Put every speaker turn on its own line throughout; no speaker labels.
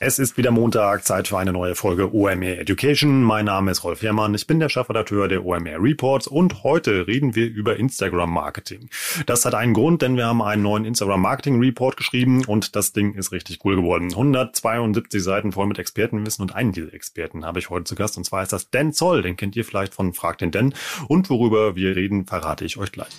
Es ist wieder Montag, Zeit für eine neue Folge OMR Education. Mein Name ist Rolf Herrmann, ich bin der Chefredakteur der OMR Reports und heute reden wir über Instagram Marketing. Das hat einen Grund, denn wir haben einen neuen Instagram Marketing Report geschrieben und das Ding ist richtig cool geworden. 172 Seiten voll mit Expertenwissen und einen dieser Experten habe ich heute zu Gast und zwar ist das Dan Zoll, den kennt ihr vielleicht von Frag den Dan und worüber wir reden, verrate ich euch gleich.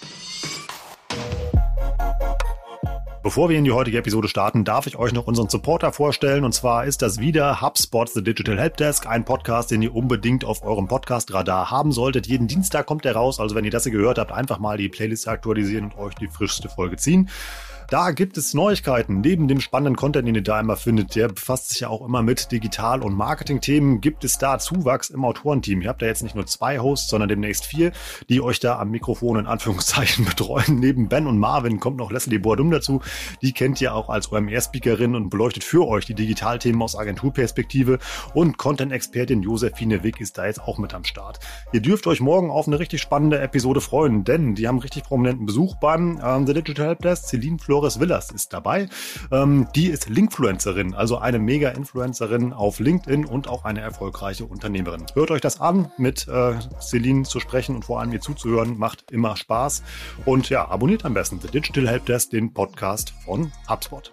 Bevor wir in die heutige Episode starten, darf ich euch noch unseren Supporter vorstellen. Und zwar ist das wieder HubSpot The Digital Helpdesk, ein Podcast, den ihr unbedingt auf eurem Podcast-Radar haben solltet. Jeden Dienstag kommt der raus. Also wenn ihr das hier gehört habt, einfach mal die Playlist aktualisieren und euch die frischste Folge ziehen. Da gibt es Neuigkeiten. Neben dem spannenden Content, den ihr da immer findet, der befasst sich ja auch immer mit Digital- und Marketing-Themen, gibt es da Zuwachs im Autorenteam. Ihr habt da jetzt nicht nur zwei Hosts, sondern demnächst vier, die euch da am Mikrofon in Anführungszeichen betreuen. Neben Ben und Marvin kommt noch Leslie Boardum dazu. Die kennt ihr auch als OMR-Speakerin und beleuchtet für euch die Digitalthemen aus Agenturperspektive. Und Content-Expertin Josephine Wick ist da jetzt auch mit am Start. Ihr dürft euch morgen auf eine richtig spannende Episode freuen, denn die haben richtig prominenten Besuch beim ähm, The Digital Helpdesk. Celine Flor Flores Villas ist dabei. Ähm, die ist Linkfluencerin, also eine Mega-Influencerin auf LinkedIn und auch eine erfolgreiche Unternehmerin. Hört euch das an, mit äh, Celine zu sprechen und vor allem ihr zuzuhören, macht immer Spaß. Und ja, abonniert am besten The Digital Helpdesk, den Podcast von HubSpot.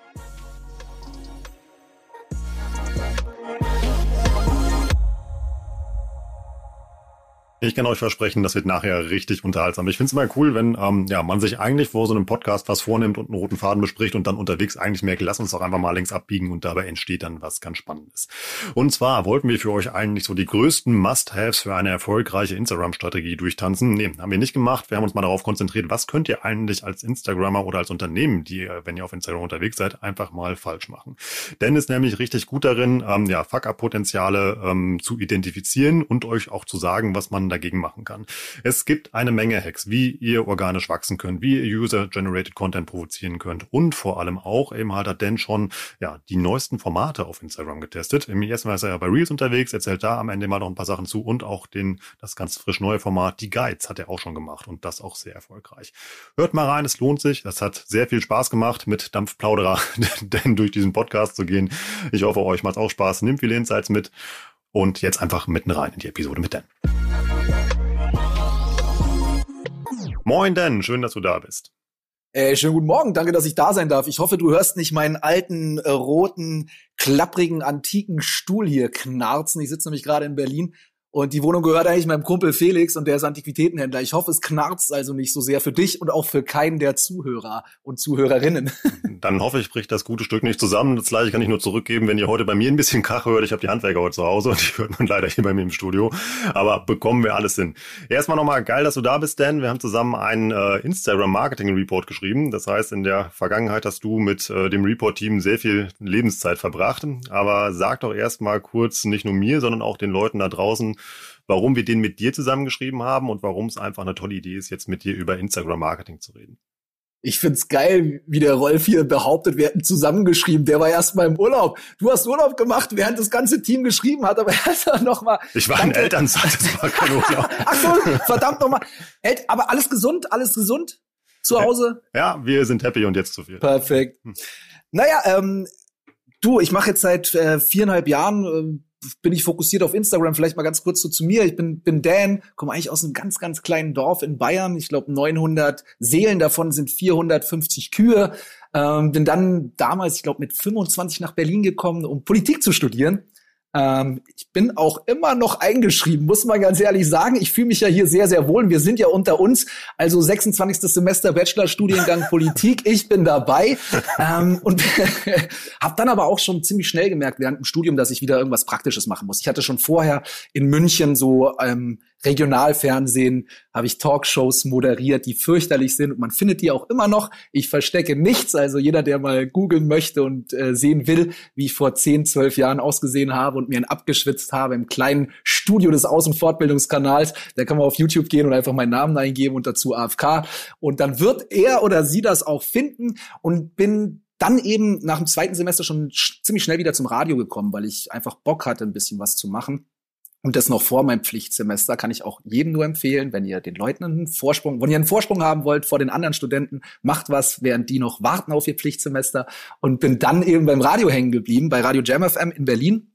Ich kann euch versprechen, das wird nachher richtig unterhaltsam. Ich finde es immer cool, wenn ähm, ja, man sich eigentlich vor so einem Podcast was vornimmt und einen roten Faden bespricht und dann unterwegs eigentlich merkt, lass uns doch einfach mal links abbiegen und dabei entsteht dann was ganz Spannendes. Und zwar wollten wir für euch eigentlich so die größten Must-Haves für eine erfolgreiche Instagram-Strategie durchtanzen. Nee, haben wir nicht gemacht. Wir haben uns mal darauf konzentriert, was könnt ihr eigentlich als Instagrammer oder als Unternehmen, die, wenn ihr auf Instagram unterwegs seid, einfach mal falsch machen. Denn ist nämlich richtig gut darin, ähm, ja, Fuck-Up-Potenziale ähm, zu identifizieren und euch auch zu sagen, was man dagegen machen kann. Es gibt eine Menge Hacks, wie ihr organisch wachsen könnt, wie ihr User-Generated Content provozieren könnt und vor allem auch eben halt hat Dan schon ja die neuesten Formate auf Instagram getestet. Im ersten Mal ist er ja bei Reels unterwegs, erzählt da am Ende mal noch ein paar Sachen zu und auch den das ganz frisch neue Format, die Guides, hat er auch schon gemacht und das auch sehr erfolgreich. Hört mal rein, es lohnt sich. Das hat sehr viel Spaß gemacht, mit Dampfplauderer denn durch diesen Podcast zu gehen. Ich hoffe, euch macht auch Spaß. Nehmt viele Insights mit und jetzt einfach mitten rein in die Episode mit Dan. Moin Dan, schön, dass du da bist.
Äh, schönen guten Morgen, danke, dass ich da sein darf. Ich hoffe, du hörst nicht meinen alten, äh, roten, klapprigen, antiken Stuhl hier knarzen. Ich sitze nämlich gerade in Berlin und die Wohnung gehört eigentlich meinem Kumpel Felix und der ist Antiquitätenhändler. Ich hoffe, es knarzt also nicht so sehr für dich und auch für keinen der Zuhörer und Zuhörerinnen.
Dann hoffe ich, bricht das gute Stück nicht zusammen. Das gleiche kann ich nur zurückgeben, wenn ihr heute bei mir ein bisschen Krach hört. Ich habe die Handwerker heute zu Hause und die hört man leider hier bei mir im Studio. Aber bekommen wir alles hin. Erstmal nochmal geil, dass du da bist, Dan. Wir haben zusammen einen äh, Instagram Marketing Report geschrieben. Das heißt, in der Vergangenheit hast du mit äh, dem Report-Team sehr viel Lebenszeit verbracht. Aber sag doch erstmal kurz, nicht nur mir, sondern auch den Leuten da draußen, warum wir den mit dir zusammengeschrieben haben und warum es einfach eine tolle Idee ist, jetzt mit dir über Instagram Marketing zu reden.
Ich find's geil, wie der Rolf hier behauptet, wir hätten zusammengeschrieben. Der war erst mal im Urlaub. Du hast Urlaub gemacht, während das ganze Team geschrieben hat, aber er hat noch mal.
Ich war in Elternzeit, das war kein Urlaub.
Ach so, verdammt noch mal. Aber alles gesund, alles gesund zu Hause.
Ja, wir sind happy und jetzt zu viel.
Perfekt. Hm. Naja, ähm, du, ich mache jetzt seit äh, viereinhalb Jahren äh, bin ich fokussiert auf Instagram. Vielleicht mal ganz kurz so zu mir. Ich bin, bin Dan, komme eigentlich aus einem ganz, ganz kleinen Dorf in Bayern. Ich glaube 900 Seelen, davon sind 450 Kühe. Ähm, bin dann damals, ich glaube, mit 25 nach Berlin gekommen, um Politik zu studieren. Ähm, ich bin auch immer noch eingeschrieben, muss man ganz ehrlich sagen. Ich fühle mich ja hier sehr, sehr wohl. Wir sind ja unter uns, also 26. Semester Bachelorstudiengang Politik. Ich bin dabei ähm, und habe dann aber auch schon ziemlich schnell gemerkt während dem Studium, dass ich wieder irgendwas Praktisches machen muss. Ich hatte schon vorher in München so ähm, Regionalfernsehen habe ich Talkshows moderiert, die fürchterlich sind und man findet die auch immer noch. Ich verstecke nichts, also jeder, der mal googeln möchte und äh, sehen will, wie ich vor 10, 12 Jahren ausgesehen habe und mir einen abgeschwitzt habe im kleinen Studio des Außenfortbildungskanals, der kann man auf YouTube gehen und einfach meinen Namen eingeben und dazu AFK und dann wird er oder sie das auch finden und bin dann eben nach dem zweiten Semester schon ziemlich schnell wieder zum Radio gekommen, weil ich einfach Bock hatte, ein bisschen was zu machen. Und das noch vor meinem Pflichtsemester kann ich auch jedem nur empfehlen, wenn ihr den Leuten einen Vorsprung, wenn ihr einen Vorsprung haben wollt vor den anderen Studenten, macht was, während die noch warten auf ihr Pflichtsemester. Und bin dann eben beim Radio hängen geblieben, bei Radio Jam FM in Berlin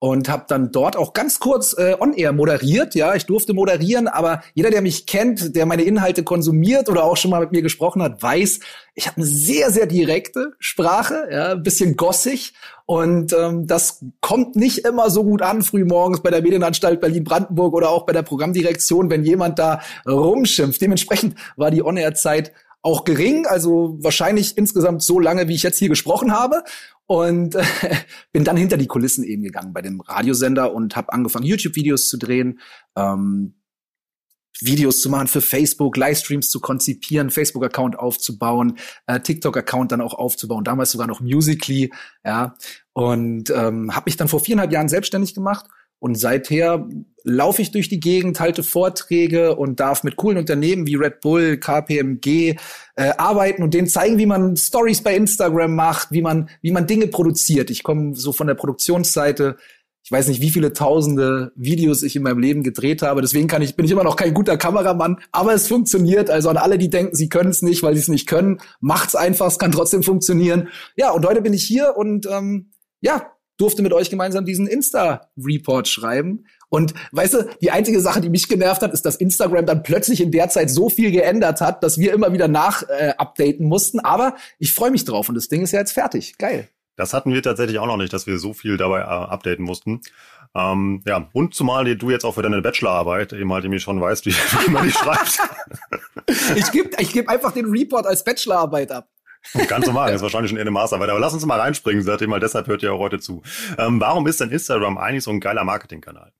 und habe dann dort auch ganz kurz äh, on air moderiert. Ja, ich durfte moderieren, aber jeder, der mich kennt, der meine Inhalte konsumiert oder auch schon mal mit mir gesprochen hat, weiß, ich habe eine sehr sehr direkte Sprache, ja, ein bisschen gossig und ähm, das kommt nicht immer so gut an frühmorgens bei der Medienanstalt Berlin Brandenburg oder auch bei der Programmdirektion, wenn jemand da rumschimpft. Dementsprechend war die on air Zeit auch gering, also wahrscheinlich insgesamt so lange, wie ich jetzt hier gesprochen habe und äh, bin dann hinter die Kulissen eben gegangen bei dem Radiosender und habe angefangen, YouTube-Videos zu drehen, ähm, Videos zu machen für Facebook, Livestreams zu konzipieren, Facebook-Account aufzubauen, äh, TikTok-Account dann auch aufzubauen, damals sogar noch Musically, ja. Und ähm, habe mich dann vor viereinhalb Jahren selbstständig gemacht und seither laufe ich durch die Gegend, halte Vorträge und darf mit coolen Unternehmen wie Red Bull, KPMG äh, arbeiten und denen zeigen, wie man Stories bei Instagram macht, wie man, wie man Dinge produziert. Ich komme so von der Produktionsseite. Ich weiß nicht, wie viele tausende Videos ich in meinem Leben gedreht habe. Deswegen kann ich, bin ich immer noch kein guter Kameramann, aber es funktioniert. Also an alle, die denken, sie können es nicht, weil sie es nicht können, macht's einfach, es kann trotzdem funktionieren. Ja, und heute bin ich hier und ähm, ja, durfte mit euch gemeinsam diesen Insta-Report schreiben. Und weißt du, die einzige Sache, die mich genervt hat, ist, dass Instagram dann plötzlich in der Zeit so viel geändert hat, dass wir immer wieder nach äh, mussten. Aber ich freue mich drauf und das Ding ist ja jetzt fertig. Geil.
Das hatten wir tatsächlich auch noch nicht, dass wir so viel dabei äh, updaten mussten. Ähm, ja, und zumal du jetzt auch für deine Bachelorarbeit eben halt irgendwie schon weißt, wie, wie man die schreibt.
ich gebe ich geb einfach den Report als Bachelorarbeit ab.
Ganz normal, das ist wahrscheinlich schon eher eine Masterarbeit. Aber lass uns mal reinspringen, seitdem mal deshalb hört ihr auch heute zu. Ähm, warum ist denn Instagram eigentlich so ein geiler Marketingkanal?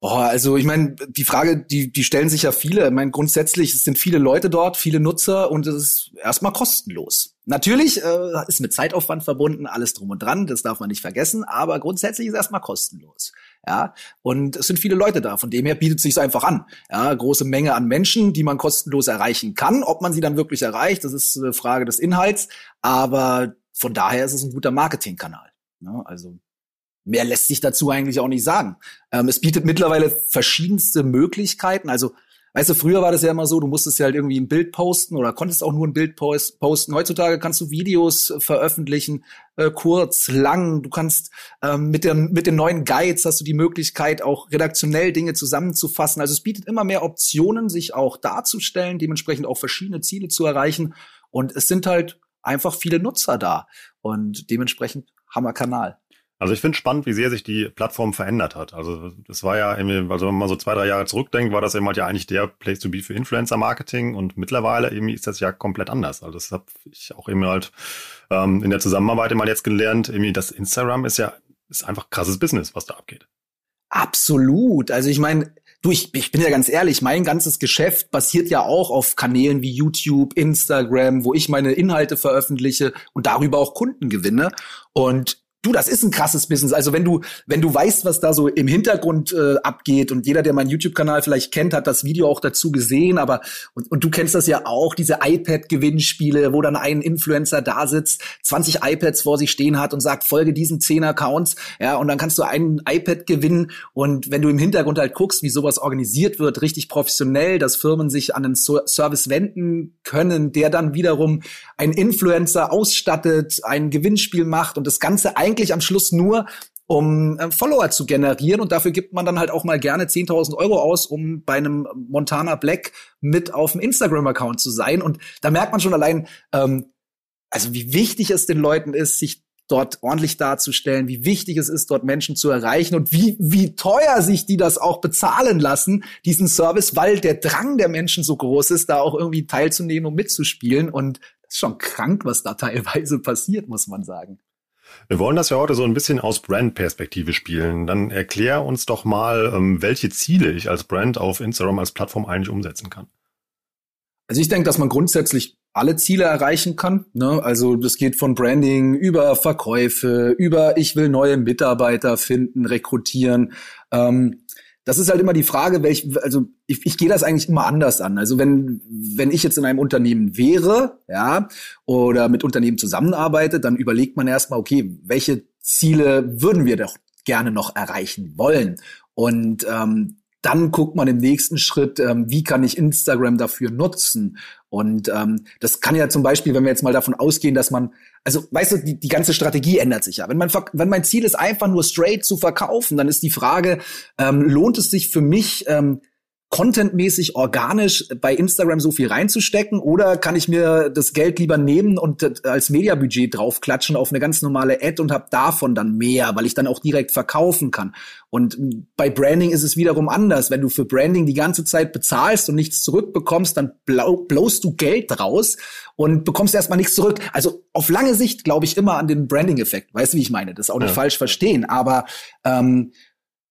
Boah, also ich meine, die Frage, die, die stellen sich ja viele. Ich meine, grundsätzlich es sind viele Leute dort, viele Nutzer und es ist erstmal kostenlos. Natürlich äh, ist mit Zeitaufwand verbunden, alles drum und dran, das darf man nicht vergessen, aber grundsätzlich ist erstmal kostenlos. Ja, und es sind viele Leute da, von dem her bietet es sich einfach an. Ja, große Menge an Menschen, die man kostenlos erreichen kann. Ob man sie dann wirklich erreicht, das ist eine Frage des Inhalts, aber von daher ist es ein guter Marketingkanal. Ja, also mehr lässt sich dazu eigentlich auch nicht sagen. Ähm, es bietet mittlerweile verschiedenste Möglichkeiten. Also, weißt du, früher war das ja immer so, du musstest ja halt irgendwie ein Bild posten oder konntest auch nur ein Bild posten. Heutzutage kannst du Videos veröffentlichen, äh, kurz, lang. Du kannst ähm, mit, den, mit den neuen Guides hast du die Möglichkeit, auch redaktionell Dinge zusammenzufassen. Also es bietet immer mehr Optionen, sich auch darzustellen, dementsprechend auch verschiedene Ziele zu erreichen. Und es sind halt einfach viele Nutzer da. Und dementsprechend Hammer Kanal.
Also ich finde spannend, wie sehr sich die Plattform verändert hat. Also das war ja, irgendwie, also wenn man so zwei, drei Jahre zurückdenkt, war das eben halt ja eigentlich der Place to be für Influencer-Marketing und mittlerweile irgendwie ist das ja komplett anders. Also das habe ich auch eben halt ähm, in der Zusammenarbeit immer jetzt gelernt, irgendwie das Instagram ist ja ist einfach krasses Business, was da abgeht.
Absolut. Also ich meine, du, ich, ich bin ja ganz ehrlich, mein ganzes Geschäft basiert ja auch auf Kanälen wie YouTube, Instagram, wo ich meine Inhalte veröffentliche und darüber auch Kunden gewinne. Und Du, das ist ein krasses Business. Also wenn du, wenn du weißt, was da so im Hintergrund äh, abgeht und jeder, der meinen YouTube-Kanal vielleicht kennt, hat das Video auch dazu gesehen, aber und, und du kennst das ja auch, diese iPad-Gewinnspiele, wo dann ein Influencer da sitzt, 20 iPads vor sich stehen hat und sagt, folge diesen 10 Accounts, ja, und dann kannst du ein iPad gewinnen und wenn du im Hintergrund halt guckst, wie sowas organisiert wird, richtig professionell, dass Firmen sich an den so Service wenden können, der dann wiederum einen Influencer ausstattet, ein Gewinnspiel macht und das Ganze eigentlich am Schluss nur um äh, Follower zu generieren. Und dafür gibt man dann halt auch mal gerne 10.000 Euro aus, um bei einem Montana Black mit auf dem Instagram-Account zu sein. Und da merkt man schon allein, ähm, also wie wichtig es den Leuten ist, sich dort ordentlich darzustellen, wie wichtig es ist, dort Menschen zu erreichen und wie, wie teuer sich die das auch bezahlen lassen, diesen Service, weil der Drang der Menschen so groß ist, da auch irgendwie teilzunehmen und mitzuspielen. Und das ist schon krank, was da teilweise passiert, muss man sagen.
Wir wollen das ja heute so ein bisschen aus Brand-Perspektive spielen. Dann erklär uns doch mal, ähm, welche Ziele ich als Brand auf Instagram als Plattform eigentlich umsetzen kann.
Also ich denke, dass man grundsätzlich alle Ziele erreichen kann. Ne? Also das geht von Branding über Verkäufe, über ich will neue Mitarbeiter finden, rekrutieren. Ähm, das ist halt immer die Frage, welch, also ich, ich gehe das eigentlich immer anders an. Also wenn, wenn ich jetzt in einem Unternehmen wäre, ja, oder mit Unternehmen zusammenarbeite, dann überlegt man erstmal, okay, welche Ziele würden wir doch gerne noch erreichen wollen? Und ähm, dann guckt man im nächsten Schritt, ähm, wie kann ich Instagram dafür nutzen? Und ähm, das kann ja zum Beispiel, wenn wir jetzt mal davon ausgehen, dass man, also weißt du, die, die ganze Strategie ändert sich ja. Wenn, man, wenn mein Ziel ist, einfach nur straight zu verkaufen, dann ist die Frage, ähm, lohnt es sich für mich, ähm, contentmäßig organisch bei Instagram so viel reinzustecken oder kann ich mir das Geld lieber nehmen und als Mediabudget draufklatschen auf eine ganz normale Ad und habe davon dann mehr, weil ich dann auch direkt verkaufen kann. Und bei Branding ist es wiederum anders. Wenn du für Branding die ganze Zeit bezahlst und nichts zurückbekommst, dann blowst du Geld raus und bekommst erstmal nichts zurück. Also auf lange Sicht glaube ich immer an den Branding-Effekt. Weißt du, wie ich meine? Das ist auch nicht ja. falsch verstehen. Aber ähm,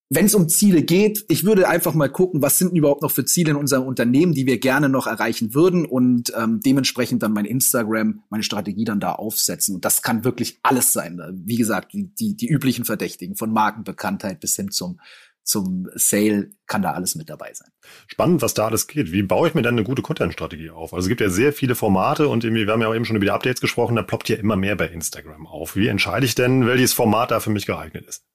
wenn es um Ziele geht, ich würde einfach mal gucken, was sind überhaupt noch für Ziele in unserem Unternehmen, die wir gerne noch erreichen würden und ähm, dementsprechend dann mein Instagram, meine Strategie dann da aufsetzen. Und das kann wirklich alles sein. Wie gesagt, die, die, die üblichen Verdächtigen von Markenbekanntheit bis hin zum zum Sale kann da alles mit dabei sein.
Spannend, was da alles geht. Wie baue ich mir dann eine gute Content-Strategie auf? Also es gibt ja sehr viele Formate und irgendwie, wir haben ja auch eben schon über die Updates gesprochen, da ploppt ja immer mehr bei Instagram auf. Wie entscheide ich denn, welches Format da für mich geeignet ist?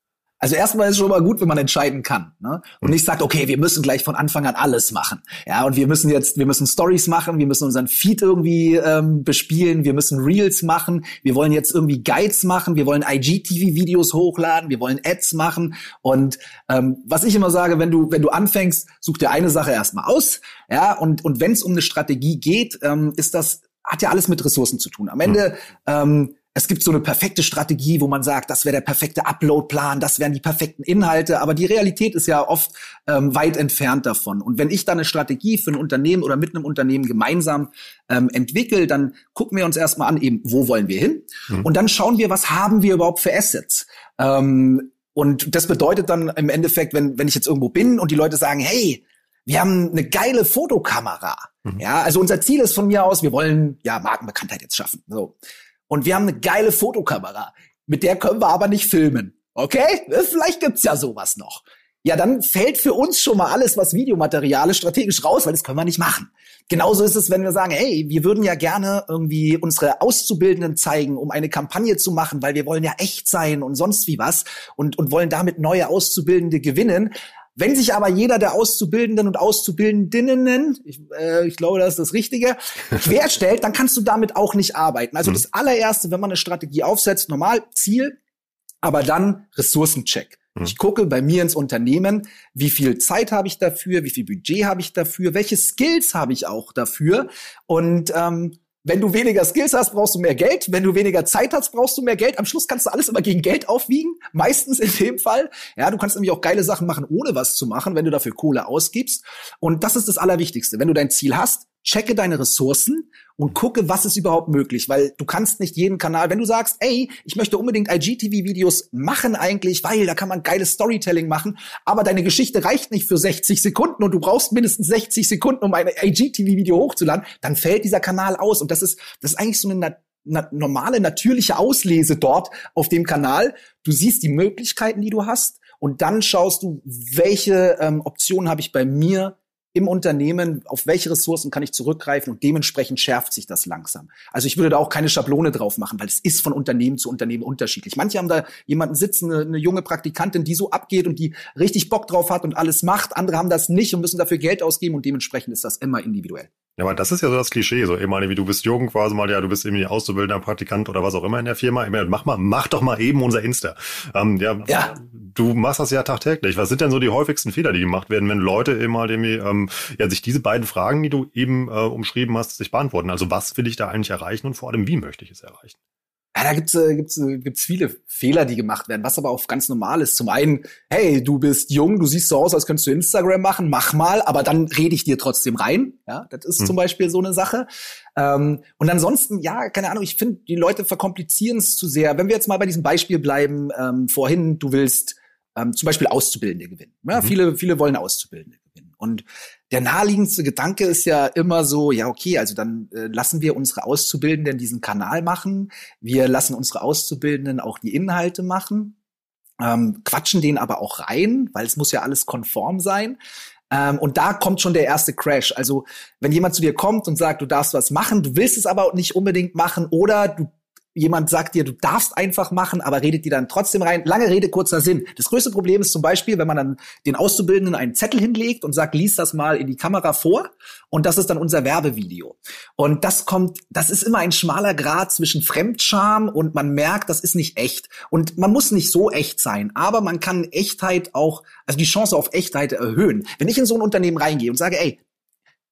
Also erstmal ist es schon mal gut, wenn man entscheiden kann. Ne? Und nicht sagt, okay, wir müssen gleich von Anfang an alles machen. Ja, und wir müssen jetzt, wir müssen Stories machen, wir müssen unseren Feed irgendwie ähm, bespielen, wir müssen Reels machen, wir wollen jetzt irgendwie Guides machen, wir wollen IGTV-Videos hochladen, wir wollen Ads machen. Und ähm, was ich immer sage, wenn du, wenn du anfängst, such dir eine Sache erstmal aus. Ja, und, und wenn es um eine Strategie geht, ähm, ist das, hat ja alles mit Ressourcen zu tun. Am Ende mhm. ähm, es gibt so eine perfekte Strategie, wo man sagt, das wäre der perfekte Uploadplan, das wären die perfekten Inhalte, aber die Realität ist ja oft ähm, weit entfernt davon. Und wenn ich dann eine Strategie für ein Unternehmen oder mit einem Unternehmen gemeinsam ähm, entwickle, dann gucken wir uns erstmal an, eben, wo wollen wir hin? Mhm. Und dann schauen wir, was haben wir überhaupt für Assets? Ähm, und das bedeutet dann im Endeffekt, wenn, wenn ich jetzt irgendwo bin und die Leute sagen, hey, wir haben eine geile Fotokamera. Mhm. Ja, also unser Ziel ist von mir aus, wir wollen ja Markenbekanntheit jetzt schaffen. So. Und wir haben eine geile Fotokamera. Mit der können wir aber nicht filmen. Okay? Vielleicht gibt's ja sowas noch. Ja, dann fällt für uns schon mal alles, was Videomaterial ist, strategisch raus, weil das können wir nicht machen. Genauso ist es, wenn wir sagen, hey, wir würden ja gerne irgendwie unsere Auszubildenden zeigen, um eine Kampagne zu machen, weil wir wollen ja echt sein und sonst wie was und, und wollen damit neue Auszubildende gewinnen. Wenn sich aber jeder der Auszubildenden und Auszubildendinnen, ich, äh, ich glaube, das ist das Richtige, querstellt, dann kannst du damit auch nicht arbeiten. Also mhm. das allererste, wenn man eine Strategie aufsetzt, normal Ziel, aber dann Ressourcencheck. Mhm. Ich gucke bei mir ins Unternehmen, wie viel Zeit habe ich dafür, wie viel Budget habe ich dafür, welche Skills habe ich auch dafür und ähm, wenn du weniger Skills hast, brauchst du mehr Geld. Wenn du weniger Zeit hast, brauchst du mehr Geld. Am Schluss kannst du alles immer gegen Geld aufwiegen. Meistens in dem Fall. Ja, du kannst nämlich auch geile Sachen machen, ohne was zu machen, wenn du dafür Kohle ausgibst. Und das ist das Allerwichtigste. Wenn du dein Ziel hast, checke deine Ressourcen und gucke, was ist überhaupt möglich, weil du kannst nicht jeden Kanal, wenn du sagst, ey, ich möchte unbedingt IGTV-Videos machen eigentlich, weil da kann man geiles Storytelling machen, aber deine Geschichte reicht nicht für 60 Sekunden und du brauchst mindestens 60 Sekunden, um ein IGTV-Video hochzuladen, dann fällt dieser Kanal aus und das ist, das ist eigentlich so eine na normale, natürliche Auslese dort auf dem Kanal. Du siehst die Möglichkeiten, die du hast und dann schaust du, welche ähm, Optionen habe ich bei mir im Unternehmen, auf welche Ressourcen kann ich zurückgreifen und dementsprechend schärft sich das langsam. Also ich würde da auch keine Schablone drauf machen, weil es ist von Unternehmen zu Unternehmen unterschiedlich. Manche haben da jemanden sitzen, eine, eine, junge Praktikantin, die so abgeht und die richtig Bock drauf hat und alles macht. Andere haben das nicht und müssen dafür Geld ausgeben und dementsprechend ist das immer individuell.
Ja, aber das ist ja so das Klischee, so ehemalig wie du bist jung, quasi mal, ja, du bist irgendwie Auszubildender, Praktikant oder was auch immer in der Firma. Meine, mach mal, mach doch mal eben unser Insta. Ähm, ja, ja, du machst das ja tagtäglich. Was sind denn so die häufigsten Fehler, die gemacht werden, wenn Leute immer halt irgendwie ähm, ja, sich diese beiden Fragen, die du eben äh, umschrieben hast, sich beantworten? Also was will ich da eigentlich erreichen und vor allem, wie möchte ich es erreichen?
Ja, da gibt's, äh, gibt's, äh, gibt's viele Fehler, die gemacht werden, was aber auch ganz normal ist. Zum einen, hey, du bist jung, du siehst so aus, als könntest du Instagram machen, mach mal, aber dann rede ich dir trotzdem rein. Ja, das ist hm. zum Beispiel so eine Sache. Ähm, und ansonsten, ja, keine Ahnung, ich finde, die Leute verkomplizieren es zu sehr. Wenn wir jetzt mal bei diesem Beispiel bleiben, ähm, vorhin, du willst ähm, zum Beispiel Auszubildende gewinnen. Ja, mhm. viele, viele wollen Auszubildende gewinnen. Und der naheliegendste Gedanke ist ja immer so, ja, okay, also dann äh, lassen wir unsere Auszubildenden diesen Kanal machen. Wir lassen unsere Auszubildenden auch die Inhalte machen. ähm, quatschen den aber auch rein, weil es muss ja alles konform sein. Ähm, und da kommt schon der erste Crash. Also wenn jemand zu dir kommt und sagt, du darfst was machen, du willst es aber nicht unbedingt machen oder du jemand sagt dir, du darfst einfach machen, aber redet dir dann trotzdem rein. Lange Rede, kurzer Sinn. Das größte Problem ist zum Beispiel, wenn man dann den Auszubildenden einen Zettel hinlegt und sagt, lies das mal in die Kamera vor und das ist dann unser Werbevideo. Und das kommt, das ist immer ein schmaler Grad zwischen Fremdscham und man merkt, das ist nicht echt. Und man muss nicht so echt sein, aber man kann Echtheit auch, also die Chance auf Echtheit erhöhen. Wenn ich in so ein Unternehmen reingehe und sage, ey,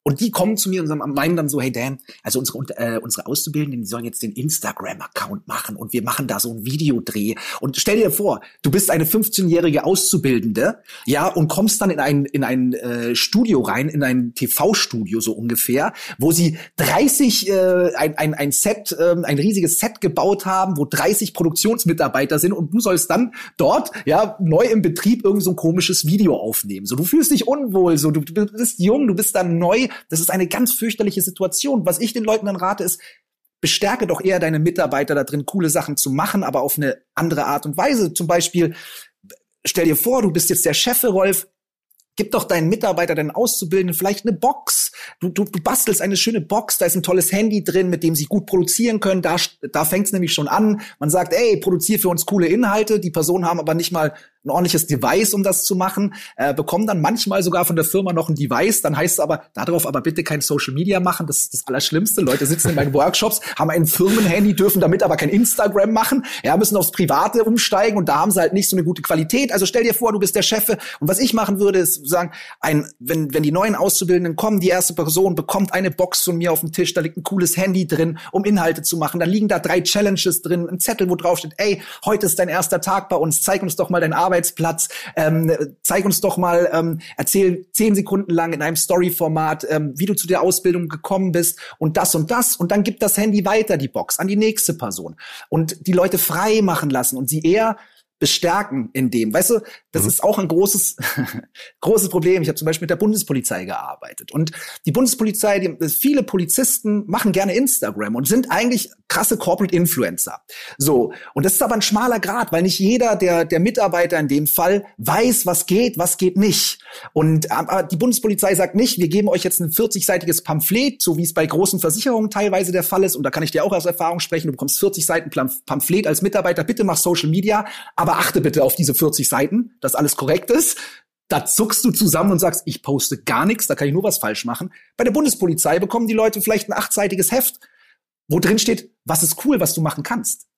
und die kommen zu mir und meinen dann so, hey Dan, also unsere, äh, unsere Auszubildenden, die sollen jetzt den Instagram-Account machen und wir machen da so ein Videodreh. Und stell dir vor, du bist eine 15-jährige Auszubildende, ja, und kommst dann in ein, in ein äh, Studio rein, in ein TV-Studio so ungefähr, wo sie 30, äh, ein, ein, ein Set, äh, ein riesiges Set gebaut haben, wo 30 Produktionsmitarbeiter sind und du sollst dann dort, ja, neu im Betrieb irgend so ein komisches Video aufnehmen. So, du fühlst dich unwohl, so, du, du bist jung, du bist dann neu das ist eine ganz fürchterliche Situation. Was ich den Leuten dann rate, ist, bestärke doch eher deine Mitarbeiter da drin, coole Sachen zu machen, aber auf eine andere Art und Weise. Zum Beispiel, stell dir vor, du bist jetzt der Chef, Rolf, Gib doch deinen Mitarbeiter, deinen Auszubildenden vielleicht eine Box. Du, du, du bastelst eine schöne Box, da ist ein tolles Handy drin, mit dem sie gut produzieren können. Da, da fängt es nämlich schon an. Man sagt, ey, produziere für uns coole Inhalte. Die Personen haben aber nicht mal ein ordentliches Device, um das zu machen, äh, bekommen dann manchmal sogar von der Firma noch ein Device. Dann heißt es aber, darauf aber bitte kein Social Media machen. Das ist das Allerschlimmste. Leute sitzen in meinen Workshops, haben ein Firmenhandy, dürfen damit aber kein Instagram machen. Ja, müssen aufs Private umsteigen und da haben sie halt nicht so eine gute Qualität. Also stell dir vor, du bist der Chef. Und was ich machen würde, ist sagen, ein, wenn, wenn die neuen Auszubildenden kommen, die erste Person bekommt eine Box von mir auf dem Tisch, da liegt ein cooles Handy drin, um Inhalte zu machen. Da liegen da drei Challenges drin, ein Zettel, wo drauf steht, ey, heute ist dein erster Tag bei uns, zeig uns doch mal deinen Arbeitsplatz, ähm, zeig uns doch mal, ähm, erzähl zehn Sekunden lang in einem Story-Format, ähm, wie du zu der Ausbildung gekommen bist und das und das. Und dann gibt das Handy weiter, die Box, an die nächste Person. Und die Leute frei machen lassen und sie eher bestärken in dem. Weißt du, das mhm. ist auch ein großes, großes Problem. Ich habe zum Beispiel mit der Bundespolizei gearbeitet. Und die Bundespolizei, die, viele Polizisten machen gerne Instagram und sind eigentlich krasse Corporate Influencer. So. Und das ist aber ein schmaler Grad, weil nicht jeder der, der Mitarbeiter in dem Fall weiß, was geht, was geht nicht. Und aber die Bundespolizei sagt nicht, wir geben euch jetzt ein 40-seitiges Pamphlet, so wie es bei großen Versicherungen teilweise der Fall ist. Und da kann ich dir auch aus Erfahrung sprechen. Du bekommst 40 Seiten Pamphlet als Mitarbeiter. Bitte mach Social Media. Aber aber achte bitte auf diese 40 Seiten, dass alles korrekt ist. Da zuckst du zusammen und sagst, ich poste gar nichts, da kann ich nur was falsch machen. Bei der Bundespolizei bekommen die Leute vielleicht ein achtseitiges Heft, wo drin steht, was ist cool, was du machen kannst.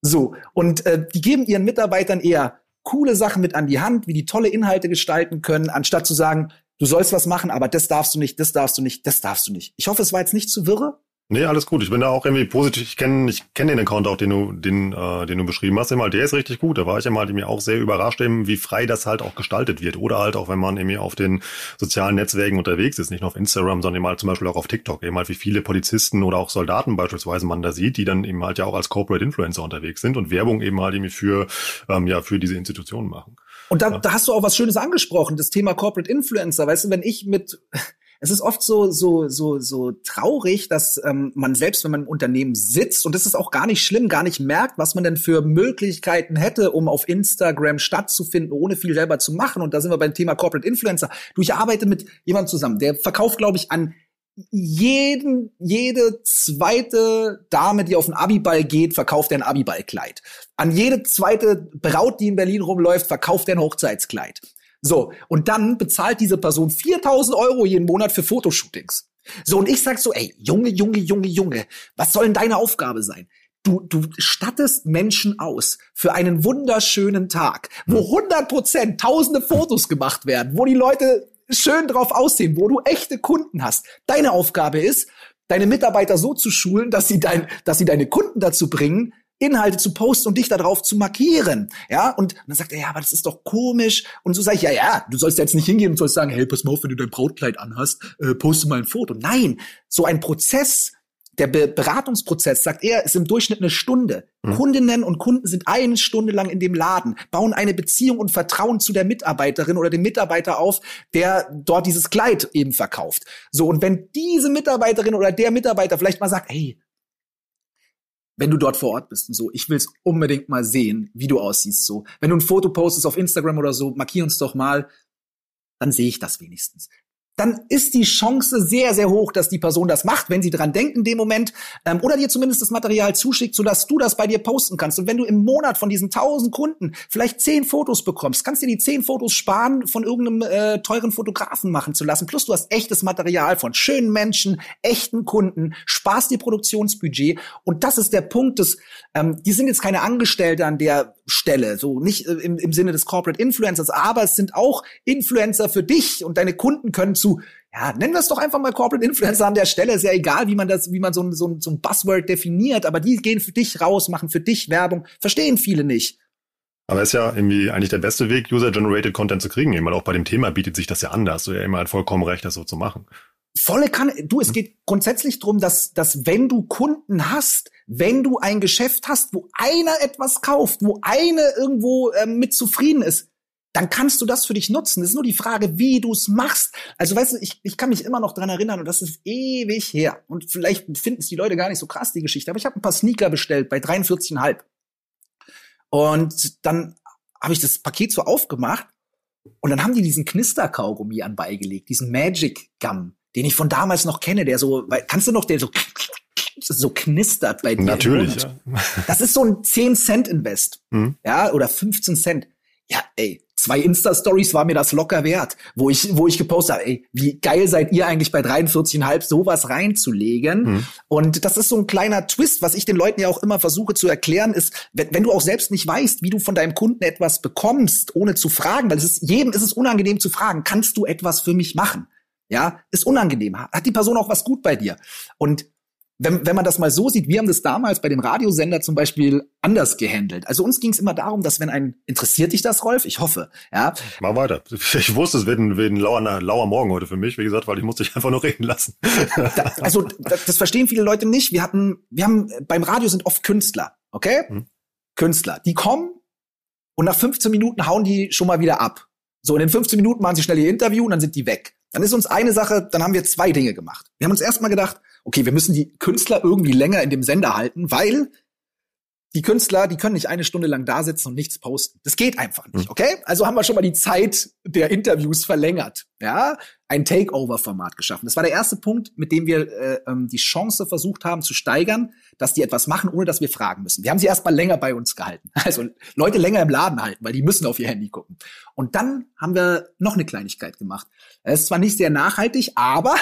So, und äh, die geben ihren Mitarbeitern eher coole Sachen mit an die Hand, wie die tolle Inhalte gestalten können, anstatt zu sagen, du sollst was machen, aber das darfst du nicht, das darfst du nicht, das darfst du nicht. Ich hoffe, es war jetzt nicht zu wirre.
Nee, alles gut. Ich bin da auch irgendwie positiv. Ich kenne ich kenn den Account auch, den du, den, äh, den du beschrieben hast. Immer, der ist richtig gut. Da war ich immer halt mir auch sehr überrascht, eben, wie frei das halt auch gestaltet wird. Oder halt auch, wenn man irgendwie auf den sozialen Netzwerken unterwegs ist, nicht nur auf Instagram, sondern eben halt zum Beispiel auch auf TikTok. Eben halt, wie viele Polizisten oder auch Soldaten beispielsweise man da sieht, die dann eben halt ja auch als Corporate Influencer unterwegs sind und Werbung eben halt irgendwie für, ähm, ja, für diese Institutionen machen.
Und da, ja. da hast du auch was Schönes angesprochen, das Thema Corporate Influencer. Weißt du, wenn ich mit es ist oft so so so so traurig, dass ähm, man selbst, wenn man im Unternehmen sitzt und das ist auch gar nicht schlimm, gar nicht merkt, was man denn für Möglichkeiten hätte, um auf Instagram stattzufinden, ohne viel selber zu machen. Und da sind wir beim Thema Corporate Influencer. Du, ich arbeite mit jemandem zusammen, der verkauft, glaube ich, an jeden, jede zweite Dame, die auf den Abiball geht, verkauft er ein Abiballkleid. An jede zweite Braut, die in Berlin rumläuft, verkauft er ein Hochzeitskleid. So, und dann bezahlt diese Person 4000 Euro jeden Monat für Fotoshootings. So, und ich sag so, ey, Junge, Junge, Junge, Junge, was soll denn deine Aufgabe sein? Du, du stattest Menschen aus für einen wunderschönen Tag, wo 100 hm. Prozent tausende Fotos gemacht werden, wo die Leute schön drauf aussehen, wo du echte Kunden hast. Deine Aufgabe ist, deine Mitarbeiter so zu schulen, dass sie dein, dass sie deine Kunden dazu bringen, Inhalte zu posten und dich darauf zu markieren. Ja, und dann sagt er, ja, aber das ist doch komisch. Und so sage ich, ja, ja, du sollst jetzt nicht hingehen und sollst sagen, hey, pass mal auf, wenn du dein Brautkleid anhast, äh, poste mal ein Foto. Nein, so ein Prozess, der Be Beratungsprozess, sagt er, ist im Durchschnitt eine Stunde. Mhm. Kundinnen und Kunden sind eine Stunde lang in dem Laden, bauen eine Beziehung und Vertrauen zu der Mitarbeiterin oder dem Mitarbeiter auf, der dort dieses Kleid eben verkauft. So, und wenn diese Mitarbeiterin oder der Mitarbeiter vielleicht mal sagt, hey, wenn du dort vor Ort bist und so. Ich will's unbedingt mal sehen, wie du aussiehst so. Wenn du ein Foto postest auf Instagram oder so, markier uns doch mal, dann sehe ich das wenigstens dann ist die Chance sehr, sehr hoch, dass die Person das macht, wenn sie dran denkt in dem Moment, ähm, oder dir zumindest das Material zuschickt, sodass du das bei dir posten kannst. Und wenn du im Monat von diesen tausend Kunden vielleicht zehn Fotos bekommst, kannst du dir die zehn Fotos sparen, von irgendeinem äh, teuren Fotografen machen zu lassen. Plus du hast echtes Material von schönen Menschen, echten Kunden, sparst dir Produktionsbudget. Und das ist der Punkt, des, ähm, die sind jetzt keine Angestellte an der Stelle, so nicht äh, im, im Sinne des Corporate Influencers, aber es sind auch Influencer für dich und deine Kunden können zu, ja, nennen wir es doch einfach mal Corporate Influencer an der Stelle. Ist ja egal, wie man das, wie man so ein, so ein, so ein Buzzword definiert, aber die gehen für dich raus, machen für dich Werbung, verstehen viele nicht.
Aber ist ja irgendwie eigentlich der beste Weg, User-Generated Content zu kriegen. Eben, weil auch bei dem Thema bietet sich das ja an. Da hast du ja immer halt vollkommen recht, das so zu machen.
Volle kann, du, es geht grundsätzlich drum, dass, dass wenn du Kunden hast, wenn du ein Geschäft hast, wo einer etwas kauft, wo einer irgendwo ähm, mit zufrieden ist, dann kannst du das für dich nutzen. Es ist nur die Frage, wie du es machst. Also weißt du, ich, ich kann mich immer noch dran erinnern und das ist ewig her. Und vielleicht finden es die Leute gar nicht so krass, die Geschichte. Aber ich habe ein paar Sneaker bestellt bei 43,5. Und dann habe ich das Paket so aufgemacht und dann haben die diesen Knisterkaugummi anbeigelegt, diesen Magic Gum, den ich von damals noch kenne, der so, weil, kannst du noch, der so so knistert bei dir.
Natürlich. Ja.
Das ist so ein 10 Cent Invest. Mhm. Ja, oder 15 Cent. Ja, ey, zwei Insta-Stories war mir das locker wert, wo ich, wo ich gepostet habe, ey, wie geil seid ihr eigentlich bei 43,5 sowas reinzulegen? Mhm. Und das ist so ein kleiner Twist, was ich den Leuten ja auch immer versuche zu erklären, ist, wenn, wenn du auch selbst nicht weißt, wie du von deinem Kunden etwas bekommst, ohne zu fragen, weil es ist, jedem ist es unangenehm zu fragen, kannst du etwas für mich machen? Ja, ist unangenehm. Hat die Person auch was gut bei dir? Und wenn, wenn man das mal so sieht, wir haben das damals bei dem Radiosender zum Beispiel anders gehandelt. Also uns ging es immer darum, dass wenn ein, interessiert dich das, Rolf? Ich hoffe, ja.
Mach weiter. Ich wusste, es wird ein, wird ein lauer, lauer Morgen heute für mich, wie gesagt, weil ich musste dich einfach nur reden lassen.
Da, also das, das verstehen viele Leute nicht. Wir hatten, wir haben, beim Radio sind oft Künstler, okay? Hm. Künstler, die kommen und nach 15 Minuten hauen die schon mal wieder ab. So, in den 15 Minuten machen sie schnell ihr Interview und dann sind die weg. Dann ist uns eine Sache, dann haben wir zwei Dinge gemacht. Wir haben uns erstmal gedacht, okay, wir müssen die Künstler irgendwie länger in dem Sender halten, weil die Künstler, die können nicht eine Stunde lang da sitzen und nichts posten. Das geht einfach nicht, hm. okay? Also haben wir schon mal die Zeit der Interviews verlängert, ja? Ein Takeover-Format geschaffen. Das war der erste Punkt, mit dem wir äh, ähm, die Chance versucht haben zu steigern, dass die etwas machen, ohne dass wir fragen müssen. Wir haben sie erst mal länger bei uns gehalten. Also Leute länger im Laden halten, weil die müssen auf ihr Handy gucken. Und dann haben wir noch eine Kleinigkeit gemacht. Es ist zwar nicht sehr nachhaltig, aber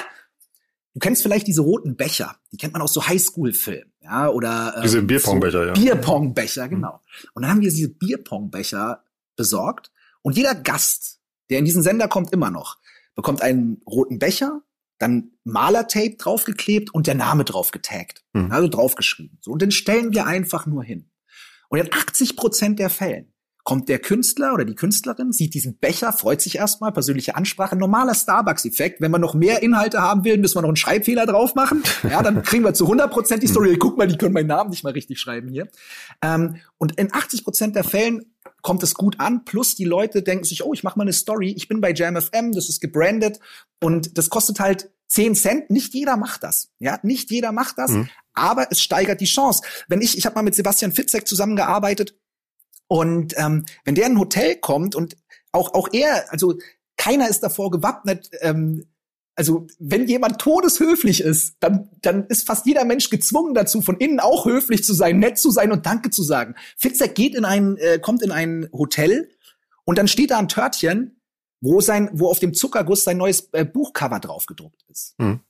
Du kennst vielleicht diese roten Becher, die kennt man aus so Highschool-Filmen, ja, oder
äh, diese Bierpongbecher, ja.
Bierpongbecher, genau. Mhm. Und dann haben wir diese Bierpongbecher besorgt und jeder Gast, der in diesen Sender kommt, immer noch, bekommt einen roten Becher, dann Malertape draufgeklebt und der Name drauf getaggt, mhm. also draufgeschrieben. So und den stellen wir einfach nur hin. Und in 80 Prozent der Fällen kommt der Künstler oder die Künstlerin, sieht diesen Becher, freut sich erstmal, persönliche Ansprache, normaler Starbucks-Effekt. Wenn man noch mehr Inhalte haben will, müssen wir noch einen Schreibfehler drauf machen. Ja, dann kriegen wir zu 100 Prozent die Story. Hm. Guck mal, die können meinen Namen nicht mal richtig schreiben hier. Ähm, und in 80 Prozent der Fällen kommt es gut an. Plus die Leute denken sich, oh, ich mache mal eine Story. Ich bin bei JamFM, das ist gebrandet und das kostet halt 10 Cent. Nicht jeder macht das. Ja, nicht jeder macht das. Mhm. Aber es steigert die Chance. Wenn ich, ich habe mal mit Sebastian Fitzek zusammengearbeitet und ähm, wenn der in ein Hotel kommt und auch, auch er, also keiner ist davor gewappnet, ähm, also wenn jemand todeshöflich ist, dann, dann ist fast jeder Mensch gezwungen dazu, von innen auch höflich zu sein, nett zu sein und Danke zu sagen. Fitzek geht in ein, äh, kommt in ein Hotel und dann steht da ein Törtchen, wo sein, wo auf dem Zuckerguss sein neues äh, Buchcover drauf gedruckt ist. Mhm.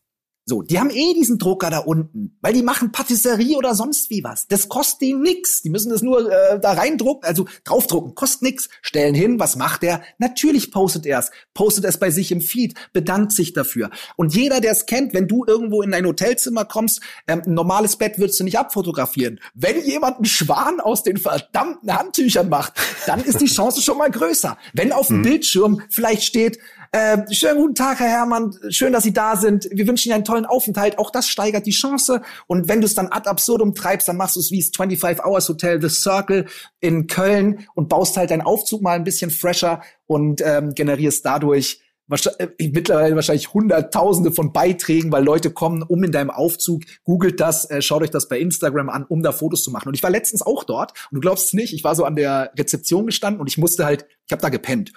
So, die haben eh diesen Drucker da unten, weil die machen Patisserie oder sonst wie was. Das kostet ihnen nix. Die müssen das nur äh, da reindrucken, also draufdrucken, kostet nix. Stellen hin, was macht er? Natürlich postet er es. Postet es bei sich im Feed, bedankt sich dafür. Und jeder, der es kennt, wenn du irgendwo in ein Hotelzimmer kommst, ähm, ein normales Bett würdest du nicht abfotografieren. Wenn jemand einen Schwan aus den verdammten Handtüchern macht, dann ist die Chance schon mal größer. Wenn auf dem mhm. Bildschirm vielleicht steht, äh, schönen guten Tag, Herr Hermann. Schön, dass Sie da sind. Wir wünschen Ihnen einen tollen Aufenthalt. Auch das steigert die Chance. Und wenn du es dann ad absurdum treibst, dann machst du es wie das 25 Hours Hotel The Circle in Köln und baust halt deinen Aufzug mal ein bisschen fresher und ähm, generierst dadurch wahrscheinlich, mittlerweile wahrscheinlich hunderttausende von Beiträgen, weil Leute kommen um in deinem Aufzug, googelt das, äh, schaut euch das bei Instagram an, um da Fotos zu machen. Und ich war letztens auch dort und du glaubst es nicht, ich war so an der Rezeption gestanden und ich musste halt, ich habe da gepennt.